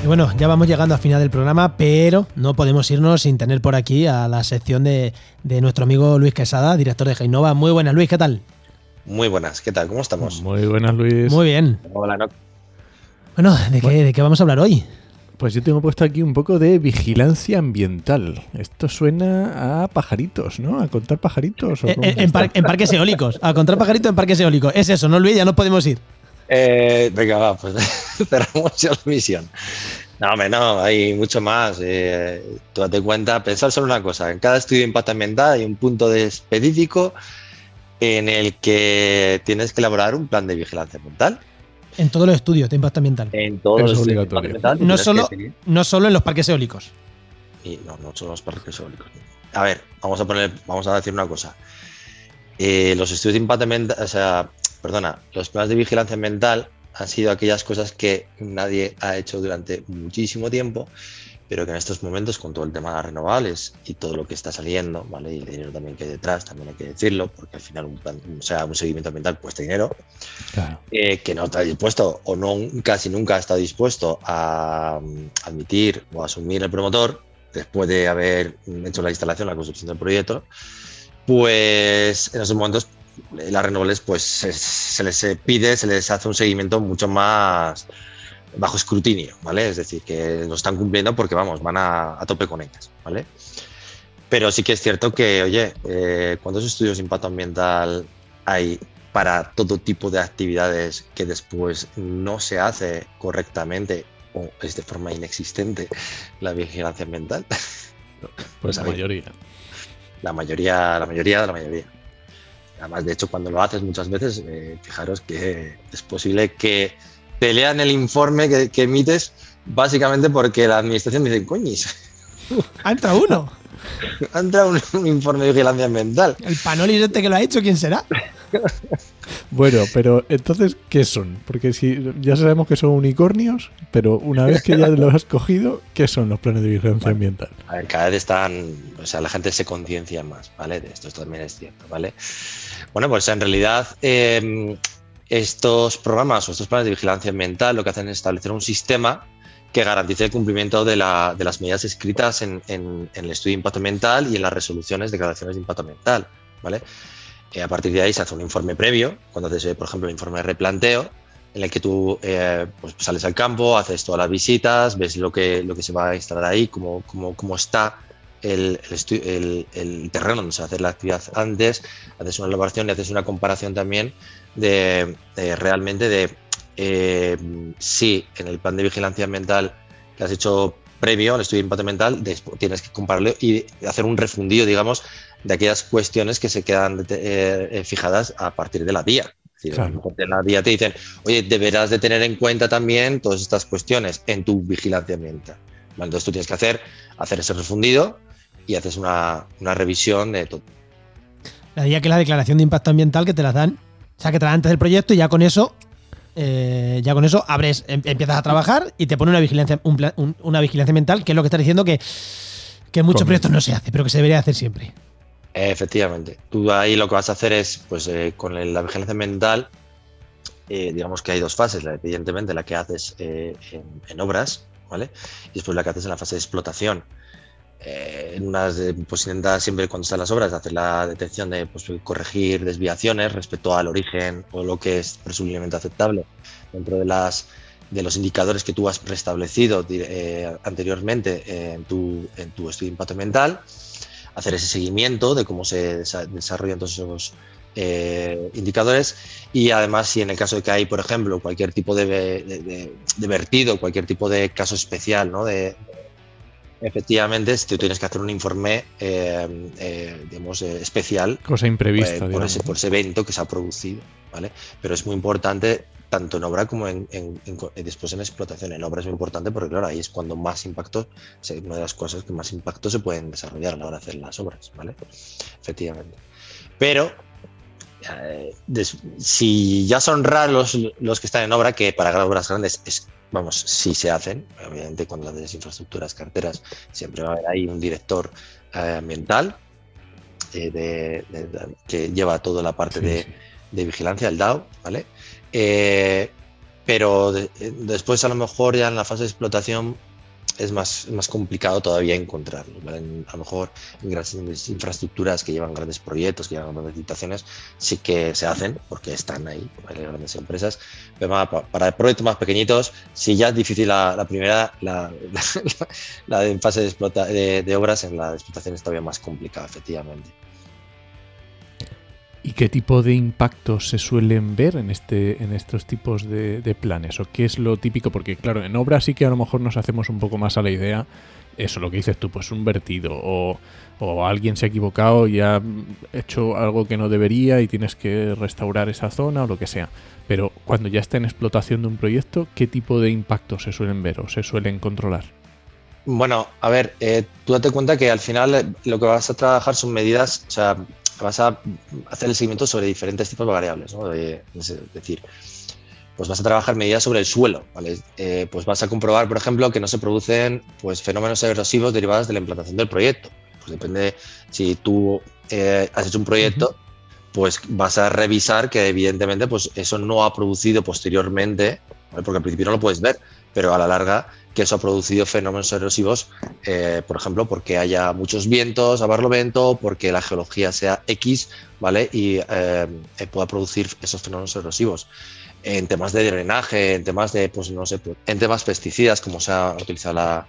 Bueno, ya vamos llegando al final del programa, pero no podemos irnos sin tener por aquí a la sección de, nuestro amigo Luis Quesada, director de Geinova. Muy buenas, Luis, ¿qué tal? Muy buenas, ¿qué tal? ¿Cómo estamos? Muy buenas, Luis. Muy bien. Hola, no. Bueno, ¿de qué, ¿de qué vamos a hablar hoy? Pues yo tengo puesto aquí un poco de vigilancia ambiental. Esto suena a pajaritos, ¿no? A contar pajaritos. Eh, eh, en, parques eólicos. A contar pajaritos en parques eólicos. Es eso, ¿no, Luis? Ya no podemos ir. Eh, venga, va, pues cerramos ya la misión. No, hombre, no, hay mucho más. Eh, tú date cuenta, pensar solo una cosa. En cada estudio de impacto ambiental hay un punto de específico en el que tienes que elaborar un plan de vigilancia ambiental. En todos los estudios de impacto ambiental. En todos los estudios de ambiental. No solo, no solo en los parques eólicos. Y no, no solo en los parques eólicos. A ver, vamos a poner, vamos a decir una cosa. Eh, los estudios de impacto ambiental, o sea, perdona, los planes de vigilancia ambiental han sido aquellas cosas que nadie ha hecho durante muchísimo tiempo, pero que en estos momentos, con todo el tema de las renovables y todo lo que está saliendo, ¿vale? Y el dinero también que hay detrás, también hay que decirlo, porque al final un, o sea, un seguimiento ambiental cuesta dinero, eh, que no está dispuesto o no casi nunca ha estado dispuesto a admitir o asumir el promotor después de haber hecho la instalación, la construcción del proyecto, pues en esos momentos las renovables pues se, les pide, se les hace un seguimiento mucho más bajo escrutinio, ¿vale? Es decir, que lo están cumpliendo porque, vamos, van a, tope con ellas, ¿vale? Pero sí que es cierto que, oye, eh, ¿cuántos estudios de impacto ambiental hay para todo tipo de actividades que después no se hace correctamente o es de forma inexistente la vigilancia ambiental? Pues la mayoría. La mayoría, la mayoría de la mayoría. Además, de hecho, cuando lo haces muchas veces, eh, fijaros que es posible que te lean el informe que, emites básicamente porque la administración dice, coñis. Ha entrado uno. ha entrado un, informe de vigilancia ambiental. El Panolis este que lo ha hecho, ¿quién será? Bueno, pero entonces, ¿qué son? Porque si ya sabemos que son unicornios, pero una vez que ya los has cogido, ¿qué son los planes de vigilancia ambiental? A ver, cada vez están, o sea, la gente se conciencia más, ¿vale? De esto, también es cierto, ¿vale? Bueno, pues en realidad em, estos programas o estos planes de vigilancia ambiental lo que hacen es establecer un sistema que garantice el cumplimiento de, las medidas escritas en, el estudio de impacto ambiental y en las resoluciones de declaraciones de impacto ambiental, ¿vale? Eh, a partir de ahí se hace un informe previo, cuando haces, por ejemplo, el informe de replanteo, en el que tú eh, pues sales al campo, haces todas las visitas, ves lo que, lo que se va a instalar ahí, cómo, cómo, cómo está el, el, terreno donde se va a hacer la actividad antes, haces una elaboración y haces una comparación también de, realmente de eh, si en el plan de vigilancia ambiental que has hecho previo al estudio de impacto ambiental, tienes que compararlo y hacer un refundido, digamos, de aquellas cuestiones que se quedan eh, eh, fijadas a partir de la vía. En la vía te dicen, oye, deberás de tener en cuenta también todas estas cuestiones en tu vigilancia ambiental. entonces tú tienes que hacer, hacer ese refundido y haces una, revisión de todo. La día que la declaración de impacto ambiental que te la dan, o sea, que te la dan antes del proyecto y ya con eso eh, ya con eso abres, em, empiezas a trabajar y te pone una vigilancia, una vigilancia ambiental, que es lo que está diciendo que, que en muchos proyectos no se hace, pero que se debería hacer siempre. Efectivamente. Tú ahí lo que vas a hacer es, pues eh, con la vigilancia ambiental, eh, digamos que hay dos fases. evidentemente, la que haces en, en, obras, ¿vale? Y después la que haces en la fase de explotación. Eh, en unas pues intenta siempre cuando están las obras hacer la detección de pues, corregir desviaciones respecto al origen o lo que es presumiblemente aceptable dentro de las de los indicadores que tú has preestablecido eh, anteriormente en tu, en tu estudio de impacto ambiental, hacer ese seguimiento de cómo se desarrollan todos esos eh, indicadores y además si en el caso de que hay, por ejemplo, cualquier tipo de, de, de vertido, cualquier tipo de caso especial ¿no? de, efectivamente tú tienes que hacer un informe eh, eh, digamos, eh, especial cosa imprevista por, ese, por ese evento que se ha producido vale pero es muy importante tanto en obra como en, después en explotación. En obra es muy importante porque claro ahí es cuando más impacto una de las cosas que más impacto se pueden desarrollar a la hora de hacer las obras vale efectivamente. Pero si ya son raros los, los que están en obra que para obras grandes es vamos, si se hacen, obviamente cuando las infraestructuras carteras siempre va a haber ahí un director eh, ambiental eh, que lleva toda la parte de, vigilancia, el DAO, ¿vale? Eh, pero después a lo mejor ya en la fase de explotación es más, más complicado todavía encontrarlo. a lo mejor en grandes infraestructuras que llevan grandes proyectos, que llevan grandes licitaciones, sí que se hacen porque están ahí, hay grandes empresas. Pero para, proyectos más pequeñitos, si ya es difícil la, primera, la, la, en fase de obras, en la explotación es todavía más complicada, efectivamente. ¿Y qué tipo de impactos se suelen ver en, este, en estos tipos de, planes? ¿O qué es lo típico? Porque claro, en obra sí que a lo mejor nos hacemos un poco más a la idea, eso, lo que dices tú, pues un vertido o, alguien se ha equivocado y ha hecho algo que no debería y tienes que restaurar esa zona o lo que sea. Pero cuando ya está en explotación de un proyecto, ¿qué tipo de impactos se suelen ver o se suelen controlar? Bueno, a ver, eh, tú date cuenta que al final eh, lo que vas a trabajar son medidas, o sea, vas a hacer el seguimiento sobre diferentes tipos de variables, ¿no? es decir, pues vas a trabajar medidas sobre el suelo, ¿vale? Eh, pues vas a comprobar, por ejemplo, que no se producen pues, fenómenos erosivos derivados de la implantación del proyecto. Pues depende, si tú eh, has hecho un proyecto, pues vas a revisar que evidentemente pues, eso no ha producido posteriormente, porque al principio no lo puedes ver, pero a la larga que eso ha producido fenómenos erosivos, eh, por ejemplo, porque haya muchos vientos a barlovento, porque la geología sea X, ¿vale? Y eh, pueda producir esos fenómenos erosivos. En temas de drenaje, en temas de, pues no sé, en temas pesticidas, como se ha utilizado la,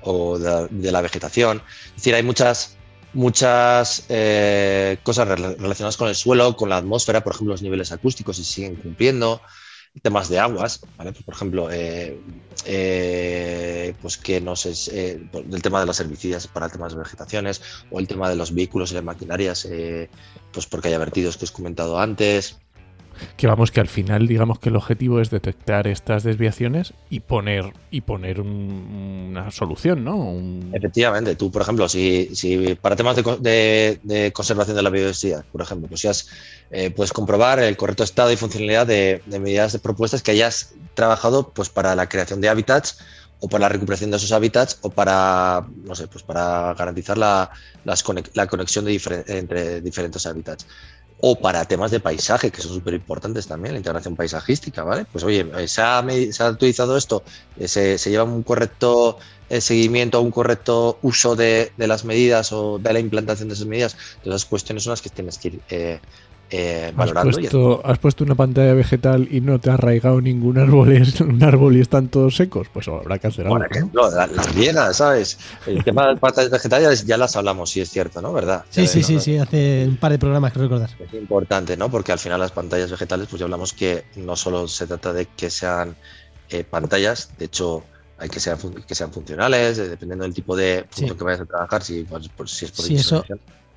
o de, la vegetación. Es decir, hay muchas, muchas eh, cosas relacionadas con el suelo, con la atmósfera, por ejemplo, los niveles acústicos y siguen cumpliendo, temas de aguas, ¿vale? Por ejemplo, eh, eh, pues que no sé, eh, el tema de los herbicidas para el tema de las vegetaciones o el tema de los vehículos y las maquinarias, pues porque haya vertidos que os he comentado antes, que vamos que al final digamos que el objetivo es detectar estas desviaciones y poner y poner una solución, ¿no? Efectivamente, tú por ejemplo, si, si para temas de, conservación de la biodiversidad, por ejemplo, pues ya eh, puedes comprobar el correcto estado y funcionalidad de, medidas de propuestas que hayas trabajado pues para la creación de hábitats o para la recuperación de esos hábitats o para, no sé, pues para garantizar la, la conexión de entre diferentes hábitats o para temas de paisaje, que son súper importantes también, la integración paisajística, ¿vale? Pues oye, se ha, se ha utilizado esto, eh, se, se, lleva un correcto eh, seguimiento, un correcto uso de, de, las medidas o de la implantación de esas medidas, todas esas cuestiones son las que tienes que ir eh, eh, has, puesto, has puesto, una pantalla vegetal y no te ha arraigado ningún árbol, es, un árbol y están todos secos, pues habrá que hacer algo. Por las bienas, ¿sabes? El tema de las pantallas vegetales ya las hablamos, si es cierto, ¿no? ¿Verdad? Sí, sí, sí, sí, hace un par de programas que recordar. Es importante, ¿no? Porque al final las pantallas vegetales, pues ya hablamos que no solo se trata de que sean eh, pantallas, de hecho hay que sean, que sean funcionales, eh, dependiendo del tipo de punto que vayas a trabajar, si, pues, si es por sí, eso,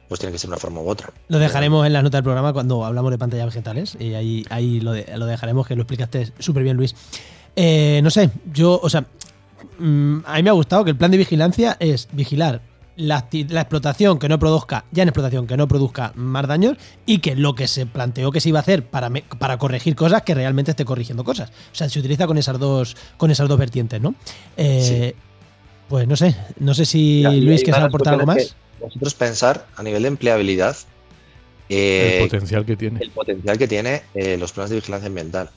pues tiene que ser una forma u otra. Lo dejaremos en la nota del programa cuando hablamos de pantallas vegetales y ahí, ahí lo, lo dejaremos, que lo explicaste súper bien, Luis. Eh, no sé, yo, o sea, mm, a mí me ha gustado que el plan de vigilancia es vigilar la, explotación que no produzca, ya en explotación, que no produzca más daños y que lo que se planteó que se iba a hacer para, para corregir cosas, que realmente esté corrigiendo cosas. O sea, se utiliza con esas dos, con esas dos vertientes, ¿no? Eh, pues no sé, no sé si Luis, ¿quieres aportar algo más? Vosotros pensar a nivel de empleabilidad. el eh, potencial que tiene. El potencial que tiene eh, los planes de vigilancia ambiental.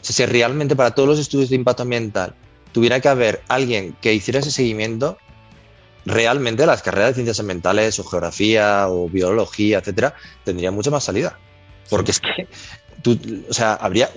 O sea, si realmente para todos los estudios de impacto ambiental tuviera que haber alguien que hiciera ese seguimiento, realmente las carreras de ciencias ambientales o geografía o biología, etcétera, tendrían mucha más salida. Porque es que, o sea, habría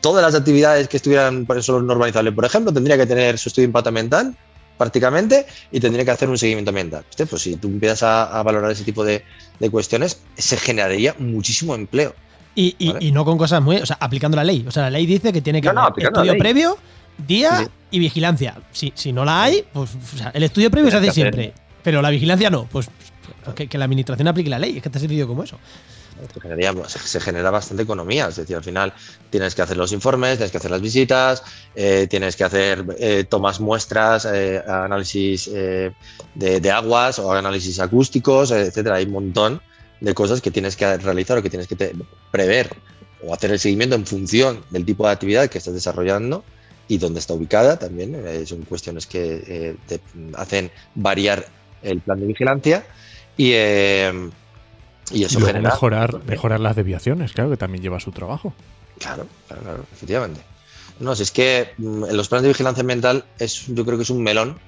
todas las actividades que estuvieran por eso normalizables, por ejemplo, tendría que tener su estudio de impacto ambiental prácticamente y tendría que hacer un seguimiento ambiental. Pues si tú empiezas a, valorar ese tipo de, cuestiones, se generaría muchísimo empleo. Y, y, no con cosas muy. O sea, aplicando la ley. O sea, la ley dice que tiene que haber estudio previo, día y vigilancia. Si, si no la hay, pues el estudio previo se hace siempre. Pero la vigilancia no. Pues, que, que, la administración aplique la ley. Es que está sencillo como eso se, genera bastante economía. Es decir, al final tienes que hacer los informes, tienes que hacer las visitas, eh, tienes que hacer eh, tomas muestras, eh, análisis de, aguas o análisis acústicos, etcétera. Hay un montón de cosas que tienes que realizar o que tienes que prever o hacer el seguimiento en función del tipo de actividad que estás desarrollando y dónde está ubicada también. son cuestiones que te hacen variar el plan de vigilancia. Y y eso genera. Mejorar, mejorar las desviaciones, claro, que también lleva su trabajo. Claro, claro, claro, efectivamente. No, si es que mm, en los planes de vigilancia ambiental es, yo creo que es un melón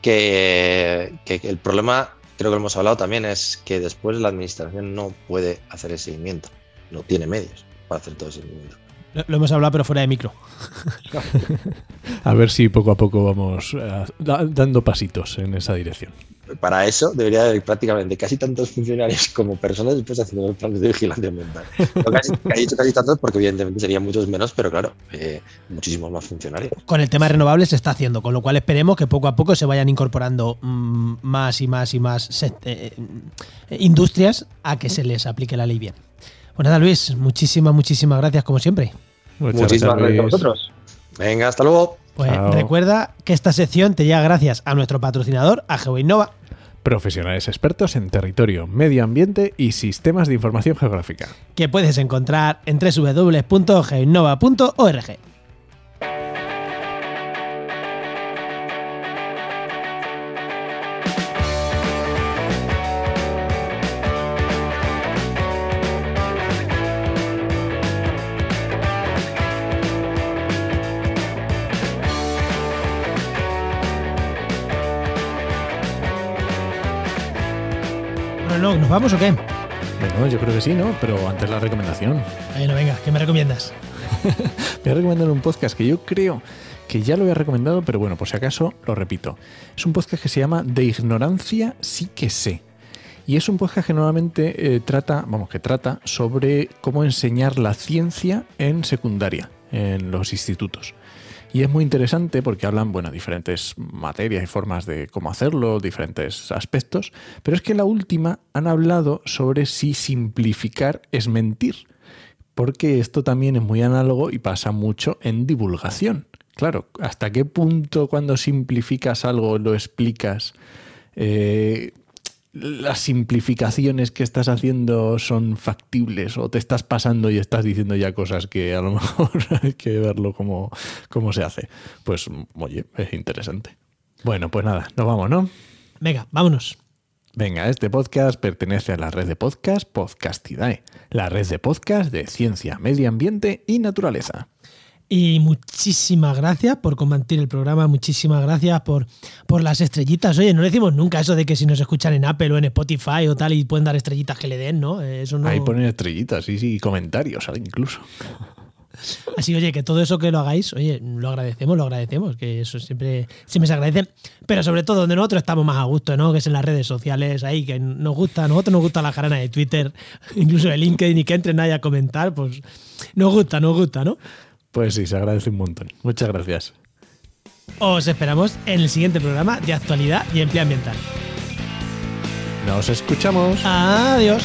que, que, el problema, creo que lo hemos hablado también, es que después la administración no puede hacer el seguimiento, no tiene medios para hacer todo ese seguimiento. Lo, hemos hablado, pero fuera de micro. a ver si poco a poco vamos eh, dando pasitos en esa dirección para eso debería haber prácticamente casi tantos funcionarios como personas después haciendo los planes de vigilancia ambiental. No casi, he dicho casi tantos porque evidentemente serían muchos menos, pero claro, eh, muchísimos más funcionarios. Con el tema de renovables se está haciendo, con lo cual esperemos que poco a poco se vayan incorporando mm, más y más y más eh, eh, industrias a que se les aplique la ley bien. Pues nada, Luis, muchísimas, muchísimas gracias como siempre. muchísimas gracias a vosotros. Venga, hasta luego. Pues recuerda que esta sección te llega gracias a nuestro patrocinador, a GeoInnova profesionales expertos en territorio, medio ambiente y sistemas de información geográfica. Que puedes encontrar en www.geinnova.org. ¿nos vamos o qué? Bueno, yo creo que sí, ¿no? Pero antes la recomendación. Bueno, venga, ¿qué me recomiendas? voy a recomendar un podcast que yo creo que ya lo había recomendado, pero bueno, por si acaso lo repito. Es un podcast que se llama De Ignorancia sí que sé. Y es un podcast que normalmente eh, trata, vamos, que trata sobre cómo enseñar la ciencia en secundaria, en los institutos. Y es muy interesante porque hablan, bueno, diferentes materias y formas de cómo hacerlo, diferentes aspectos, pero es que la última han hablado sobre si simplificar es mentir, porque esto también es muy análogo y pasa mucho en divulgación. Claro, ¿hasta qué punto cuando simplificas algo lo explicas? Eh, las simplificaciones que estás haciendo son factibles o te estás pasando y estás diciendo ya cosas que a lo mejor hay que verlo como, se hace. Pues, oye, es interesante. Bueno, pues nada, nos vamos, ¿no? Venga, vámonos. Venga, este podcast pertenece a la red de podcast Podcastidae, la red de podcast de ciencia, medio ambiente y naturaleza. Y muchísimas gracias por compartir el programa, muchísimas gracias por, por las estrellitas. Oye, no decimos nunca eso de que si nos escuchan en Apple o en Spotify o tal y pueden dar estrellitas que le den, ¿no? Eso no... Ahí ponen estrellitas, sí, sí, y comentarios incluso. Así, oye, que todo eso que lo hagáis, oye, lo agradecemos, lo agradecemos, que eso siempre, siempre se agradece. Pero sobre todo donde nosotros estamos más a gusto, ¿no? Que es en las redes sociales, ahí, que nos gusta, a nosotros nos gusta la jarana de Twitter, incluso de LinkedIn y que entren ahí a comentar, pues nos gusta, nos gusta, ¿no? Pues sí, se agradece un montón. Muchas gracias. Os esperamos en el siguiente programa de actualidad y empleo ambiental. Nos escuchamos. Adiós.